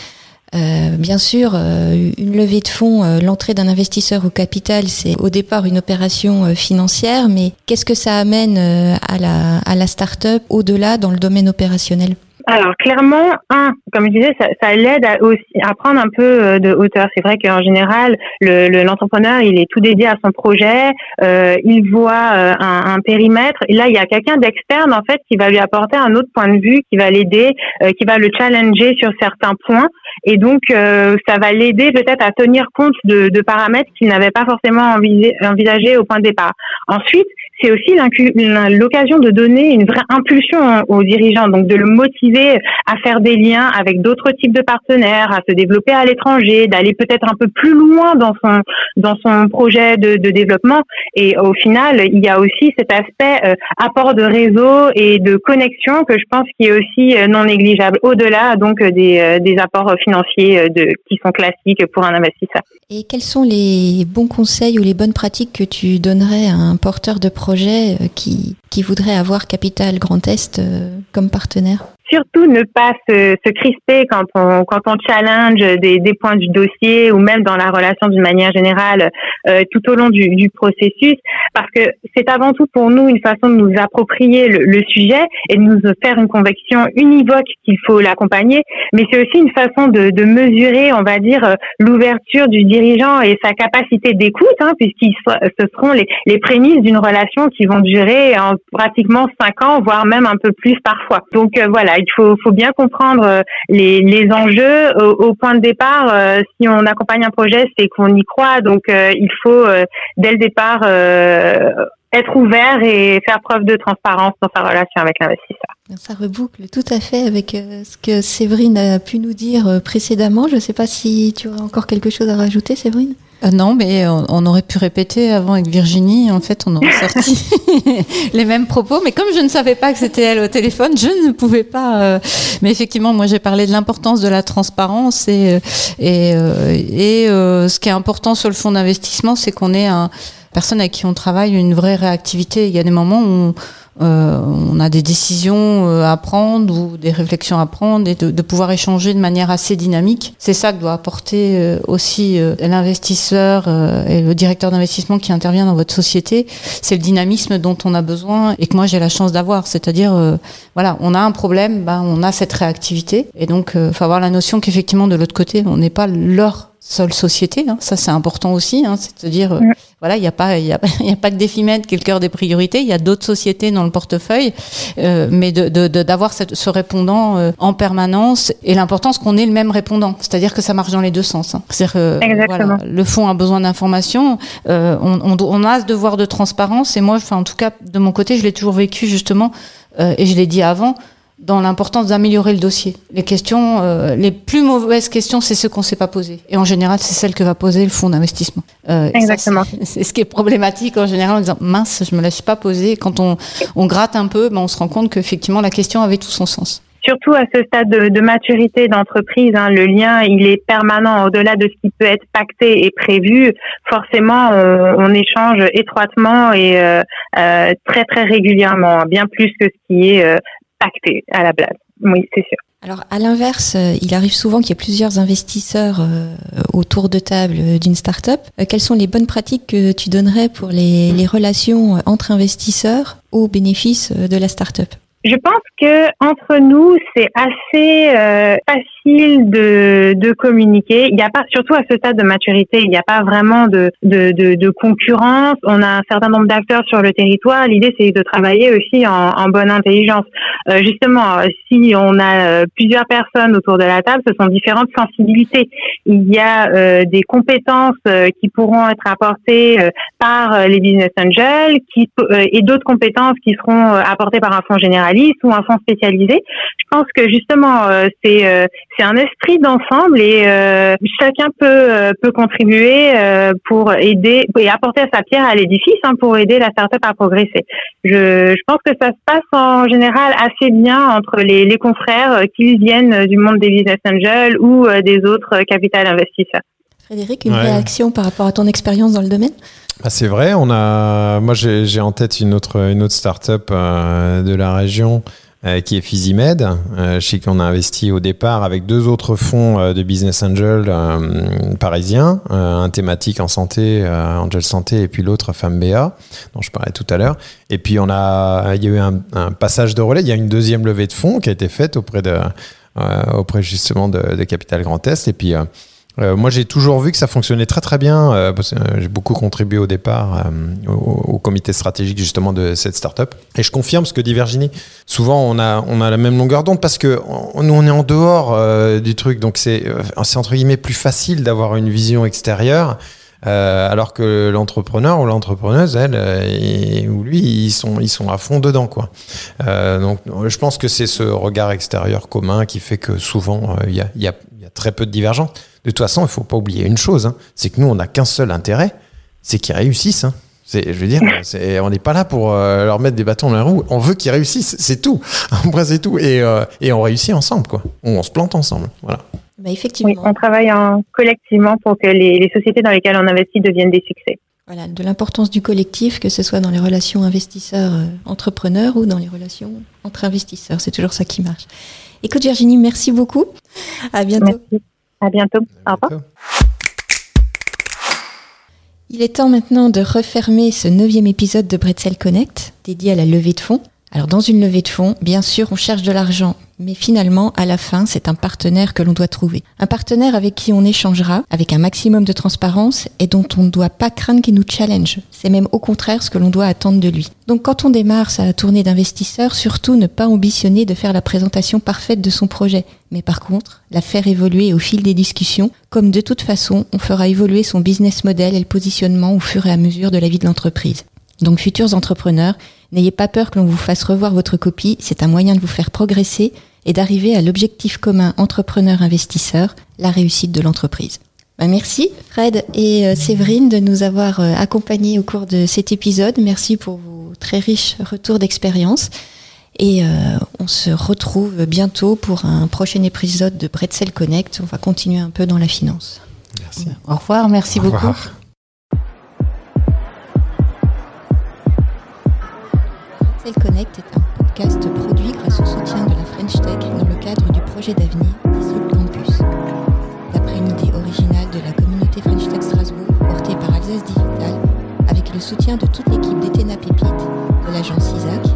Euh, bien sûr, euh, une levée de fonds, euh, l'entrée d'un investisseur au capital, c'est au départ une opération financière, mais qu'est-ce que ça amène à la, à la start-up au-delà dans le domaine opérationnel? Alors clairement, un, comme je disais, ça, ça l'aide à, aussi à prendre un peu euh, de hauteur. C'est vrai qu'en général, l'entrepreneur, le, il est tout dédié à son projet, euh, il voit euh, un, un, périmètre. Là, il y a quelqu'un d'externe en fait qui va lui apporter un autre point de vue, qui va l'aider, euh, qui va le challenger sur certains points. Et donc, euh, ça va l'aider peut-être à tenir compte de, de paramètres qu'il n'avait pas forcément envisagé au point de départ. Ensuite, c'est aussi l'occasion de donner une vraie impulsion aux dirigeants, donc de le motiver à faire des liens avec d'autres types de partenaires, à se développer à l'étranger, d'aller peut-être un peu plus loin dans son dans son projet de, développement. Et au final, il y a aussi cet aspect euh, apport de réseau et de connexion que je pense qui est aussi euh, non négligeable, au-delà donc des, euh, des apports financiers de, qui sont classiques pour un investisseur. Et quels sont les bons conseils ou les bonnes pratiques que tu donnerais à un porteur de projet euh, qui, qui voudraient avoir Capital Grand Est comme partenaire surtout ne pas se, se, crisper quand on quand on challenge des, des, points du dossier ou même dans la relation d'une manière générale euh, tout au long du, du processus. Parce que c'est avant tout pour nous une façon de nous approprier le, le sujet et de nous faire une conviction univoque qu'il faut l'accompagner. Mais c'est aussi une façon de, de, mesurer on va dire euh, l'ouverture du dirigeant et sa capacité d'écoute hein, puisqu'ils ce seront les, les prémices d'une relation qui vont durer en pratiquement cinq ans voire même un peu plus parfois donc euh, voilà il faut, faut bien comprendre euh, les, les enjeux. Au, point de départ, euh, si on accompagne un projet, c'est qu'on y croit. Donc, il faut dès le départ être ouvert et faire preuve de transparence dans sa relation avec l'investisseur. Ça reboucle tout à fait avec ce que Séverine a pu nous dire précédemment. Je ne sais pas si tu aurais encore quelque chose à rajouter, Séverine? Euh, non, mais on, aurait pu répéter avant avec Virginie. En fait, on aurait sorti les mêmes propos. Mais comme je ne savais pas que c'était elle au téléphone, je ne pouvais pas. Euh, mais effectivement, moi, j'ai parlé de l'importance de la transparence et et, euh, et ce qui est important sur le fonds d'investissement, c'est qu'on ait un personne avec qui on travaille une vraie réactivité. Il y a des moments où euh, on a des décisions euh, à prendre ou des réflexions à prendre et de, pouvoir échanger de manière assez dynamique. C'est ça que doit apporter euh, aussi l'investisseur et le directeur d'investissement qui intervient dans votre société. C'est le dynamisme dont on a besoin et que moi j'ai la chance d'avoir. C'est-à-dire, voilà, on a un problème, ben, on a cette réactivité et donc il faut avoir la notion qu'effectivement de l'autre côté, on n'est pas leur seule société. Hein. Ça, c'est important aussi. Hein. C'est-à-dire, euh, voilà, il n'y a pas, il y a, y a pas que qui est le cœur des priorités. Il y a d'autres sociétés dans le portefeuille, euh, mais d'avoir de, de, ce répondant euh, en permanence. Et l'important, c'est qu'on ait le même répondant. C'est-à-dire que ça marche dans les deux sens. Hein. C'est-à-dire, voilà, le fonds a besoin d'informations. Euh, on, on, on, a ce devoir de transparence. Et moi, enfin, en tout cas, de mon côté, je l'ai toujours vécu justement. et je l'ai dit avant dans l'importance d'améliorer le dossier. Les questions, euh, les plus mauvaises questions, c'est ce qu'on ne s'est pas posé. Et en général, c'est celle que va poser le fonds d'investissement. Euh, Exactement. C'est ce qui est problématique en général en disant mince, je me la suis pas posée. Quand on, on gratte un peu, ben, on se rend compte qu'effectivement la question avait tout son sens surtout à ce stade de, maturité d'entreprise, hein, le lien il est permanent au-delà de ce qui peut être pacté et prévu. Forcément, on, échange étroitement et euh, euh, très très régulièrement, bien plus que ce qui est euh, pacté à la base. Oui, c'est sûr. Alors, à l'inverse, euh, il arrive souvent qu'il y ait plusieurs investisseurs euh, autour de table euh, d'une start-up. quelles sont les bonnes pratiques que tu donnerais pour les, les relations entre investisseurs au bénéfice de la start-up? Je pense que entre nous, c'est assez euh, facile de, de communiquer. Il n'y a pas, surtout à ce stade de maturité, il n'y a pas vraiment de, de, de, de, concurrence. On a un certain nombre d'acteurs sur le territoire. L'idée, c'est de travailler aussi en, en bonne intelligence. Euh, justement, si on a euh, plusieurs personnes autour de la table, ce sont différentes sensibilités. Il y a euh, des compétences qui pourront être apportées par les business angels, qui et d'autres compétences qui seront apportées par un fonds ou un fonds spécialisé. Je pense que justement euh, c'est euh, c'est un esprit d'ensemble et euh, chacun peut peut contribuer pour aider et apporter sa pierre à l'édifice hein, pour aider la startup à progresser. Je, je pense que ça se passe en général assez bien entre les, les confrères qu'ils viennent du monde des business angels ou des autres capital investisseurs. Frédéric, une réaction par rapport à ton expérience dans le domaine ah, c'est vrai, on a, moi j'ai en tête une autre, une autre start-up euh, de la région euh, qui est Physimed, euh, chez qui on a investi au départ avec deux autres fonds de business angel parisiens, un thématique en santé, Angel Santé, et puis l'autre Femme BA, dont je parlais tout à l'heure. Et puis on a, il y a eu un, un, passage de relais, il y a une deuxième levée de fonds qui a été faite auprès de, auprès justement de, de Capital Grand Est, et puis euh, moi, j'ai toujours vu que ça fonctionnait très très bien. Euh, euh, j'ai beaucoup contribué au départ au, comité stratégique justement de cette startup. Et je confirme ce que dit Virginie. Souvent, on a on a la même longueur d'onde parce que nous on est en dehors du truc, donc c'est entre guillemets plus facile d'avoir une vision extérieure. alors que l'entrepreneur ou l'entrepreneuse, elle, ou lui, ils sont, ils sont à fond dedans, quoi. donc, je pense que c'est ce regard extérieur commun qui fait que souvent, il y a, y, y, a, très peu de divergence. De toute façon, il faut pas oublier une chose, hein, c'est que nous, on n'a qu'un seul intérêt, c'est qu'ils réussissent. Hein. je veux dire, on n'est pas là pour euh, leur mettre des bâtons dans la roue. On veut qu'ils réussissent, c'est tout. Après, c'est tout. Et, euh, et, on réussit ensemble, quoi. On, se plante ensemble. Voilà. Bah, effectivement. on travaille en, collectivement pour que les, les, sociétés dans lesquelles on investit deviennent des succès. Voilà, de l'importance du collectif, que ce soit dans les relations investisseurs-entrepreneurs ou dans les relations entre investisseurs. C'est toujours ça qui marche. Écoute Virginie, merci beaucoup. À bientôt. Merci. À bientôt. Au revoir. Il est temps maintenant de refermer ce neuvième épisode de Bretzel Connect, dédié à la levée de fonds. Alors dans une levée de fonds, bien sûr, on cherche de l'argent, mais finalement, à la fin, c'est un partenaire que l'on doit trouver. Un partenaire avec qui on échangera, avec un maximum de transparence et dont on ne doit pas craindre qu'il nous challenge. C'est même au contraire ce que l'on doit attendre de lui. Donc quand on démarre sa tournée d'investisseurs, surtout ne pas ambitionner de faire la présentation parfaite de son projet, mais par contre, la faire évoluer au fil des discussions, comme de toute façon, on fera évoluer son business model et le positionnement au fur et à mesure de la vie de l'entreprise. Donc futurs entrepreneurs, n'ayez pas peur que l'on vous fasse revoir votre copie, c'est un moyen de vous faire progresser et d'arriver à l'objectif commun entrepreneur-investisseur, la réussite de l'entreprise. Ben, merci Fred et euh, Séverine de nous avoir euh, accompagnés au cours de cet épisode. Merci pour vos très riches retours d'expérience. Et euh, on se retrouve bientôt pour un prochain épisode de Bretzel Connect. On va continuer un peu dans la finance. Merci. Au revoir, merci Au beaucoup. revoir. Bretzel Connect est un podcast produit grâce au soutien de la French Tech dans le cadre du projet d'avenir Dissolve Campus. D'après une idée originale de la communauté French Tech Strasbourg portée par Alsace Digital, avec le soutien de toute l'équipe d'Ethena Pépite, de l'agence ISAC